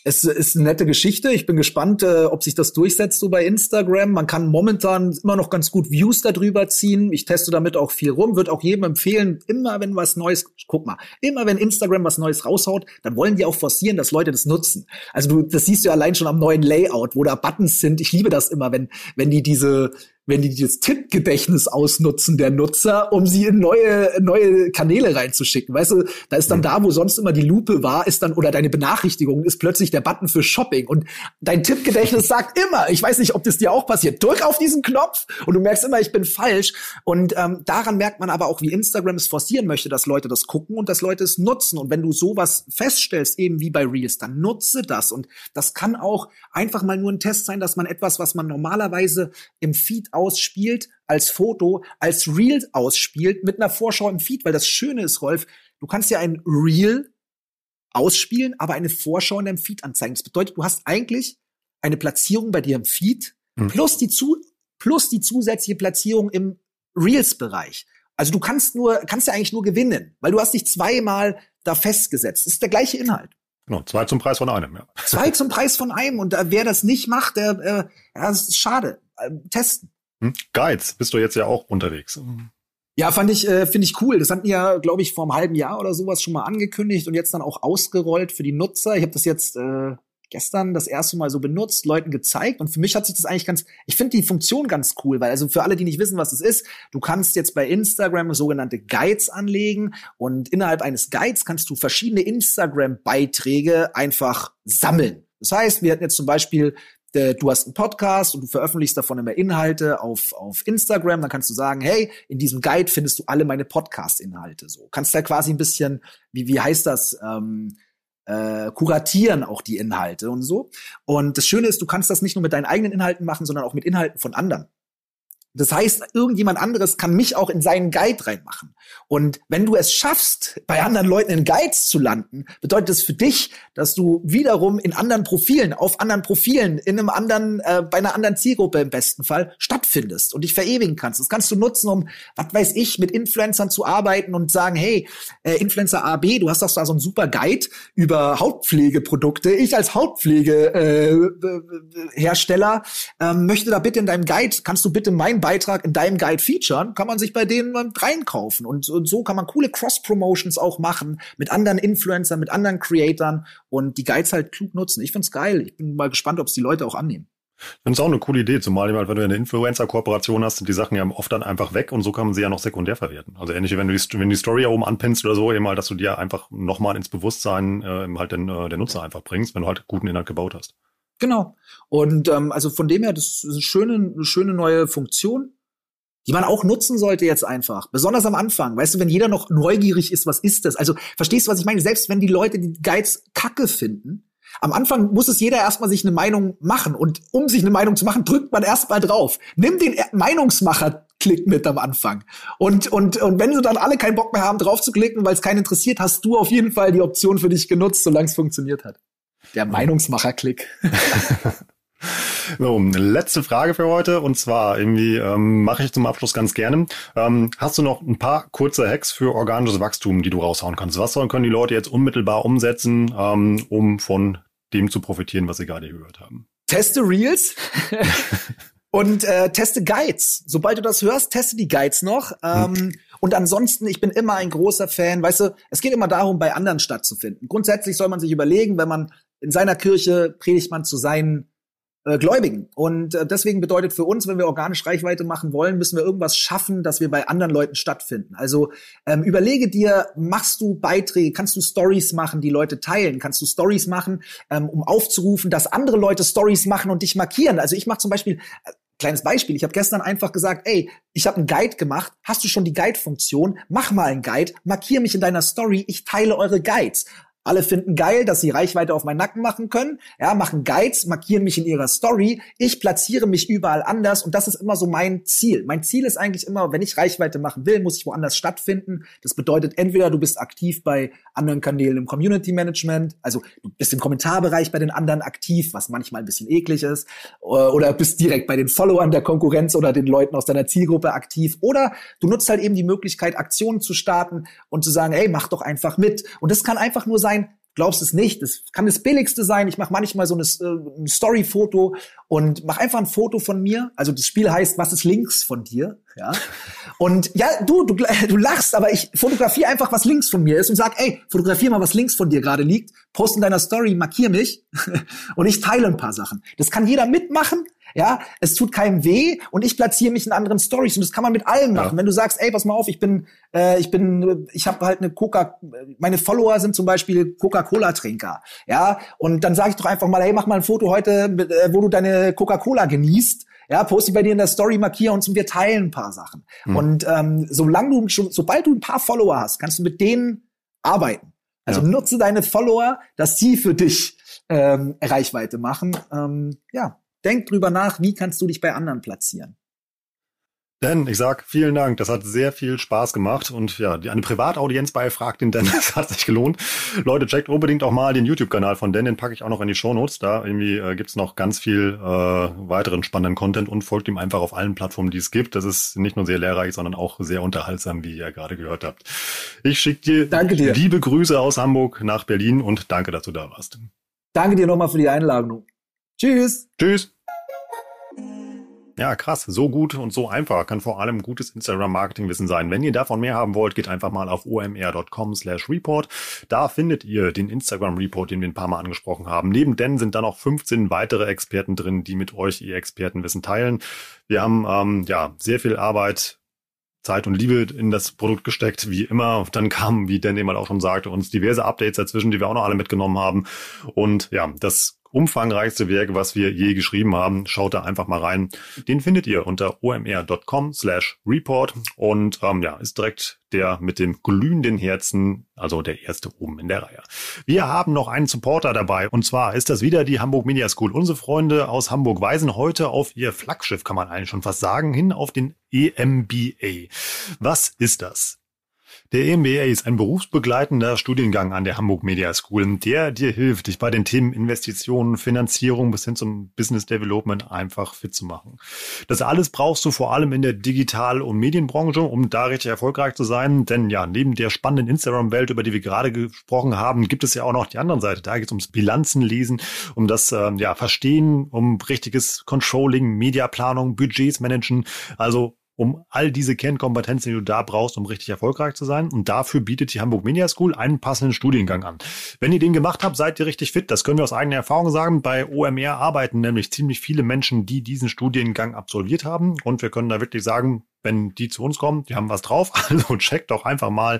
es ist eine nette Geschichte. Ich bin gespannt, äh, ob sich das durchsetzt so bei Instagram. Man kann momentan immer noch ganz gut Views darüber ziehen. Ich teste damit auch viel rum. Würde auch jedem empfehlen, immer wenn was Neues, guck mal, immer wenn Instagram was Neues raushaut, dann wollen die auch forcieren, dass Leute das nutzen. Also du, das siehst du allein schon am neuen Layout, wo da Buttons sind. Ich liebe das immer, wenn, wenn die diese wenn die das Tippgedächtnis ausnutzen der Nutzer, um sie in neue, neue Kanäle reinzuschicken. Weißt du, da ist dann mhm. da, wo sonst immer die Lupe war, ist dann, oder deine Benachrichtigung ist plötzlich der Button für Shopping. Und dein Tippgedächtnis sagt immer, ich weiß nicht, ob das dir auch passiert, drück auf diesen Knopf und du merkst immer, ich bin falsch. Und ähm, daran merkt man aber auch, wie Instagram es forcieren möchte, dass Leute das gucken und dass Leute es nutzen. Und wenn du sowas feststellst, eben wie bei Reels, dann nutze das. Und das kann auch einfach mal nur ein Test sein, dass man etwas, was man normalerweise im Feed ausspielt, als Foto, als Reel ausspielt, mit einer Vorschau im Feed. Weil das Schöne ist, Rolf, du kannst ja ein Reel ausspielen, aber eine Vorschau in deinem Feed anzeigen. Das bedeutet, du hast eigentlich eine Platzierung bei dir im Feed mhm. plus die zu plus die zusätzliche Platzierung im Reels-Bereich. Also du kannst nur, kannst ja eigentlich nur gewinnen, weil du hast dich zweimal da festgesetzt. Das ist der gleiche Inhalt.
Genau, zwei zum Preis von einem, ja.
Zwei zum Preis von einem. Und wer das nicht macht, der, äh, ja, das ist schade. Ähm, testen.
Hm? Guides, bist du jetzt ja auch unterwegs.
Ja, fand ich, äh, finde ich cool. Das hatten ja, glaube ich, vor einem halben Jahr oder sowas schon mal angekündigt und jetzt dann auch ausgerollt für die Nutzer. Ich habe das jetzt äh, gestern das erste Mal so benutzt, Leuten gezeigt und für mich hat sich das eigentlich ganz, ich finde die Funktion ganz cool, weil also für alle, die nicht wissen, was das ist, du kannst jetzt bei Instagram sogenannte Guides anlegen und innerhalb eines Guides kannst du verschiedene Instagram-Beiträge einfach sammeln. Das heißt, wir hatten jetzt zum Beispiel du hast einen Podcast und du veröffentlichst davon immer Inhalte auf, auf Instagram, dann kannst du sagen, hey, in diesem Guide findest du alle meine Podcast-Inhalte. So kannst da quasi ein bisschen, wie, wie heißt das, ähm, äh, kuratieren auch die Inhalte und so. Und das Schöne ist, du kannst das nicht nur mit deinen eigenen Inhalten machen, sondern auch mit Inhalten von anderen. Das heißt, irgendjemand anderes kann mich auch in seinen Guide reinmachen. Und wenn du es schaffst, bei anderen Leuten in Guides zu landen, bedeutet das für dich, dass du wiederum in anderen Profilen, auf anderen Profilen, in einem anderen, äh, bei einer anderen Zielgruppe im besten Fall stattfindest und dich verewigen kannst. Das kannst du nutzen, um, was weiß ich, mit Influencern zu arbeiten und sagen, hey, äh, Influencer AB, du hast doch da so einen super Guide über Hautpflegeprodukte. Ich als Hautpflegehersteller äh, äh, möchte da bitte in deinem Guide, kannst du bitte mein Beitrag in deinem Guide featuren, kann man sich bei denen reinkaufen. Und, und so kann man coole Cross-Promotions auch machen mit anderen Influencern, mit anderen Creatoren und die Guides halt klug nutzen. Ich find's geil. Ich bin mal gespannt, ob es die Leute auch annehmen.
Ich finde es auch eine coole Idee, zumal wenn du eine Influencer-Kooperation hast, sind die Sachen ja oft dann einfach weg und so kann man sie ja noch sekundär verwerten. Also ähnlich wie wenn du die, wenn die Story ja oben anpinnst oder so, eben halt, dass du dir einfach nochmal ins Bewusstsein äh, halt den, äh, der Nutzer einfach bringst, wenn du halt guten Inhalt gebaut hast.
Genau. Und ähm, also von dem her, das ist eine schöne, eine schöne neue Funktion, die man auch nutzen sollte jetzt einfach. Besonders am Anfang. Weißt du, wenn jeder noch neugierig ist, was ist das? Also verstehst du, was ich meine? Selbst wenn die Leute die Guides kacke finden, am Anfang muss es jeder erstmal sich eine Meinung machen. Und um sich eine Meinung zu machen, drückt man erstmal drauf. Nimm den Meinungsmacher Klick mit am Anfang. Und, und, und wenn sie dann alle keinen Bock mehr haben, drauf zu klicken, weil es keinen interessiert, hast du auf jeden Fall die Option für dich genutzt, solange es funktioniert hat. Der Meinungsmacher-Klick.
So, letzte Frage für heute und zwar irgendwie ähm, mache ich zum Abschluss ganz gerne. Ähm, hast du noch ein paar kurze Hacks für organisches Wachstum, die du raushauen kannst? Was sollen können die Leute jetzt unmittelbar umsetzen, ähm, um von dem zu profitieren, was sie gerade gehört haben?
Teste Reels. Und äh, teste Guides. Sobald du das hörst, teste die Guides noch. Ähm, hm. Und ansonsten, ich bin immer ein großer Fan. Weißt du, es geht immer darum, bei anderen stattzufinden. Grundsätzlich soll man sich überlegen, wenn man in seiner Kirche predigt man zu seinen äh, Gläubigen. Und äh, deswegen bedeutet für uns, wenn wir organisch Reichweite machen wollen, müssen wir irgendwas schaffen, dass wir bei anderen Leuten stattfinden. Also ähm, überlege dir, machst du Beiträge, kannst du Stories machen, die Leute teilen, kannst du Stories machen, ähm, um aufzurufen, dass andere Leute Stories machen und dich markieren. Also ich mache zum Beispiel äh, Kleines Beispiel, ich habe gestern einfach gesagt, ey, ich habe einen Guide gemacht, hast du schon die Guide-Funktion? Mach mal einen Guide, markier mich in deiner Story, ich teile eure Guides. Alle finden geil, dass sie Reichweite auf meinen Nacken machen können. Ja, machen Guides, markieren mich in ihrer Story. Ich platziere mich überall anders und das ist immer so mein Ziel. Mein Ziel ist eigentlich immer, wenn ich Reichweite machen will, muss ich woanders stattfinden. Das bedeutet entweder du bist aktiv bei anderen Kanälen im Community Management, also du bist im Kommentarbereich bei den anderen aktiv, was manchmal ein bisschen eklig ist, oder bist direkt bei den Followern der Konkurrenz oder den Leuten aus deiner Zielgruppe aktiv, oder du nutzt halt eben die Möglichkeit, Aktionen zu starten und zu sagen, hey, mach doch einfach mit. Und das kann einfach nur sein, glaubst es nicht. Das kann das billigste sein. Ich mache manchmal so eine, äh, ein Story-Foto und mache einfach ein Foto von mir. Also das Spiel heißt, was ist links von dir? Ja. Und ja, du, du, du lachst, aber ich fotografiere einfach, was links von mir ist und sag, ey, fotografier mal, was links von dir gerade liegt, post in deiner Story, markier mich und ich teile ein paar Sachen. Das kann jeder mitmachen. Ja, es tut keinem weh und ich platziere mich in anderen Stories und das kann man mit allem machen. Ja. Wenn du sagst, ey, pass mal auf, ich bin, äh, ich bin, ich habe halt eine Coca, meine Follower sind zum Beispiel Coca-Cola-Trinker, ja, und dann sage ich doch einfach mal, hey, mach mal ein Foto heute, äh, wo du deine Coca-Cola genießt ja, poste bei dir in der Story, markiere uns und wir teilen ein paar Sachen. Mhm. Und ähm, solange du schon, sobald du ein paar Follower hast, kannst du mit denen arbeiten. Also ja. nutze deine Follower, dass sie für dich ähm, Reichweite machen. Ähm, ja, denk drüber nach, wie kannst du dich bei anderen platzieren.
Dan, ich sag vielen Dank. Das hat sehr viel Spaß gemacht. Und ja, die, eine Privataudienz bei Frag den Dan, das hat sich gelohnt. Leute, checkt unbedingt auch mal den YouTube-Kanal von Dan, den packe ich auch noch in die Shownotes. Da irgendwie äh, gibt's noch ganz viel äh, weiteren spannenden Content und folgt ihm einfach auf allen Plattformen, die es gibt. Das ist nicht nur sehr lehrreich, sondern auch sehr unterhaltsam, wie ihr gerade gehört habt. Ich schicke dir, danke dir liebe Grüße aus Hamburg nach Berlin und danke, dass du da warst.
Danke dir nochmal für die Einladung. Tschüss.
Tschüss. Ja, krass. So gut und so einfach kann vor allem gutes Instagram-Marketing-Wissen sein. Wenn ihr davon mehr haben wollt, geht einfach mal auf omr.com slash report. Da findet ihr den Instagram-Report, den wir ein paar Mal angesprochen haben. Neben den sind da noch 15 weitere Experten drin, die mit euch ihr Expertenwissen teilen. Wir haben ähm, ja sehr viel Arbeit Zeit und Liebe in das Produkt gesteckt, wie immer. Dann kamen, wie Danny mal auch schon sagte, uns diverse Updates dazwischen, die wir auch noch alle mitgenommen haben. Und ja, das umfangreichste Werk, was wir je geschrieben haben. Schaut da einfach mal rein. Den findet ihr unter omr.com slash report und ähm, ja, ist direkt der mit dem glühenden Herzen, also der erste oben in der Reihe. Wir haben noch einen Supporter dabei und zwar ist das wieder die Hamburg Media School. Unsere Freunde aus Hamburg weisen heute auf ihr Flaggschiff, kann man eigentlich schon fast sagen, hin auf den EMBA. Was ist das? Der MBA ist ein berufsbegleitender Studiengang an der Hamburg Media School, der dir hilft, dich bei den Themen Investitionen, Finanzierung bis hin zum Business Development einfach fit zu machen. Das alles brauchst du vor allem in der Digital- und Medienbranche, um da richtig erfolgreich zu sein. Denn ja, neben der spannenden Instagram-Welt, über die wir gerade gesprochen haben, gibt es ja auch noch die andere Seite. Da geht es ums Bilanzenlesen, um das äh, ja, Verstehen, um richtiges Controlling, Mediaplanung, Budgets managen. Also um all diese Kernkompetenzen, die du da brauchst, um richtig erfolgreich zu sein. Und dafür bietet die Hamburg Media School einen passenden Studiengang an. Wenn ihr den gemacht habt, seid ihr richtig fit. Das können wir aus eigener Erfahrung sagen. Bei OMR arbeiten nämlich ziemlich viele Menschen, die diesen Studiengang absolviert haben. Und wir können da wirklich sagen, wenn die zu uns kommen, die haben was drauf. Also checkt doch einfach mal,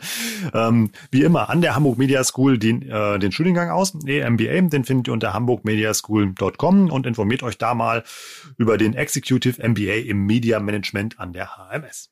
ähm, wie immer, an der Hamburg Media School den, äh, den Studiengang aus, EMBA, den findet ihr unter hamburgmediaschool.com und informiert euch da mal über den Executive MBA im Media Management an der HMS.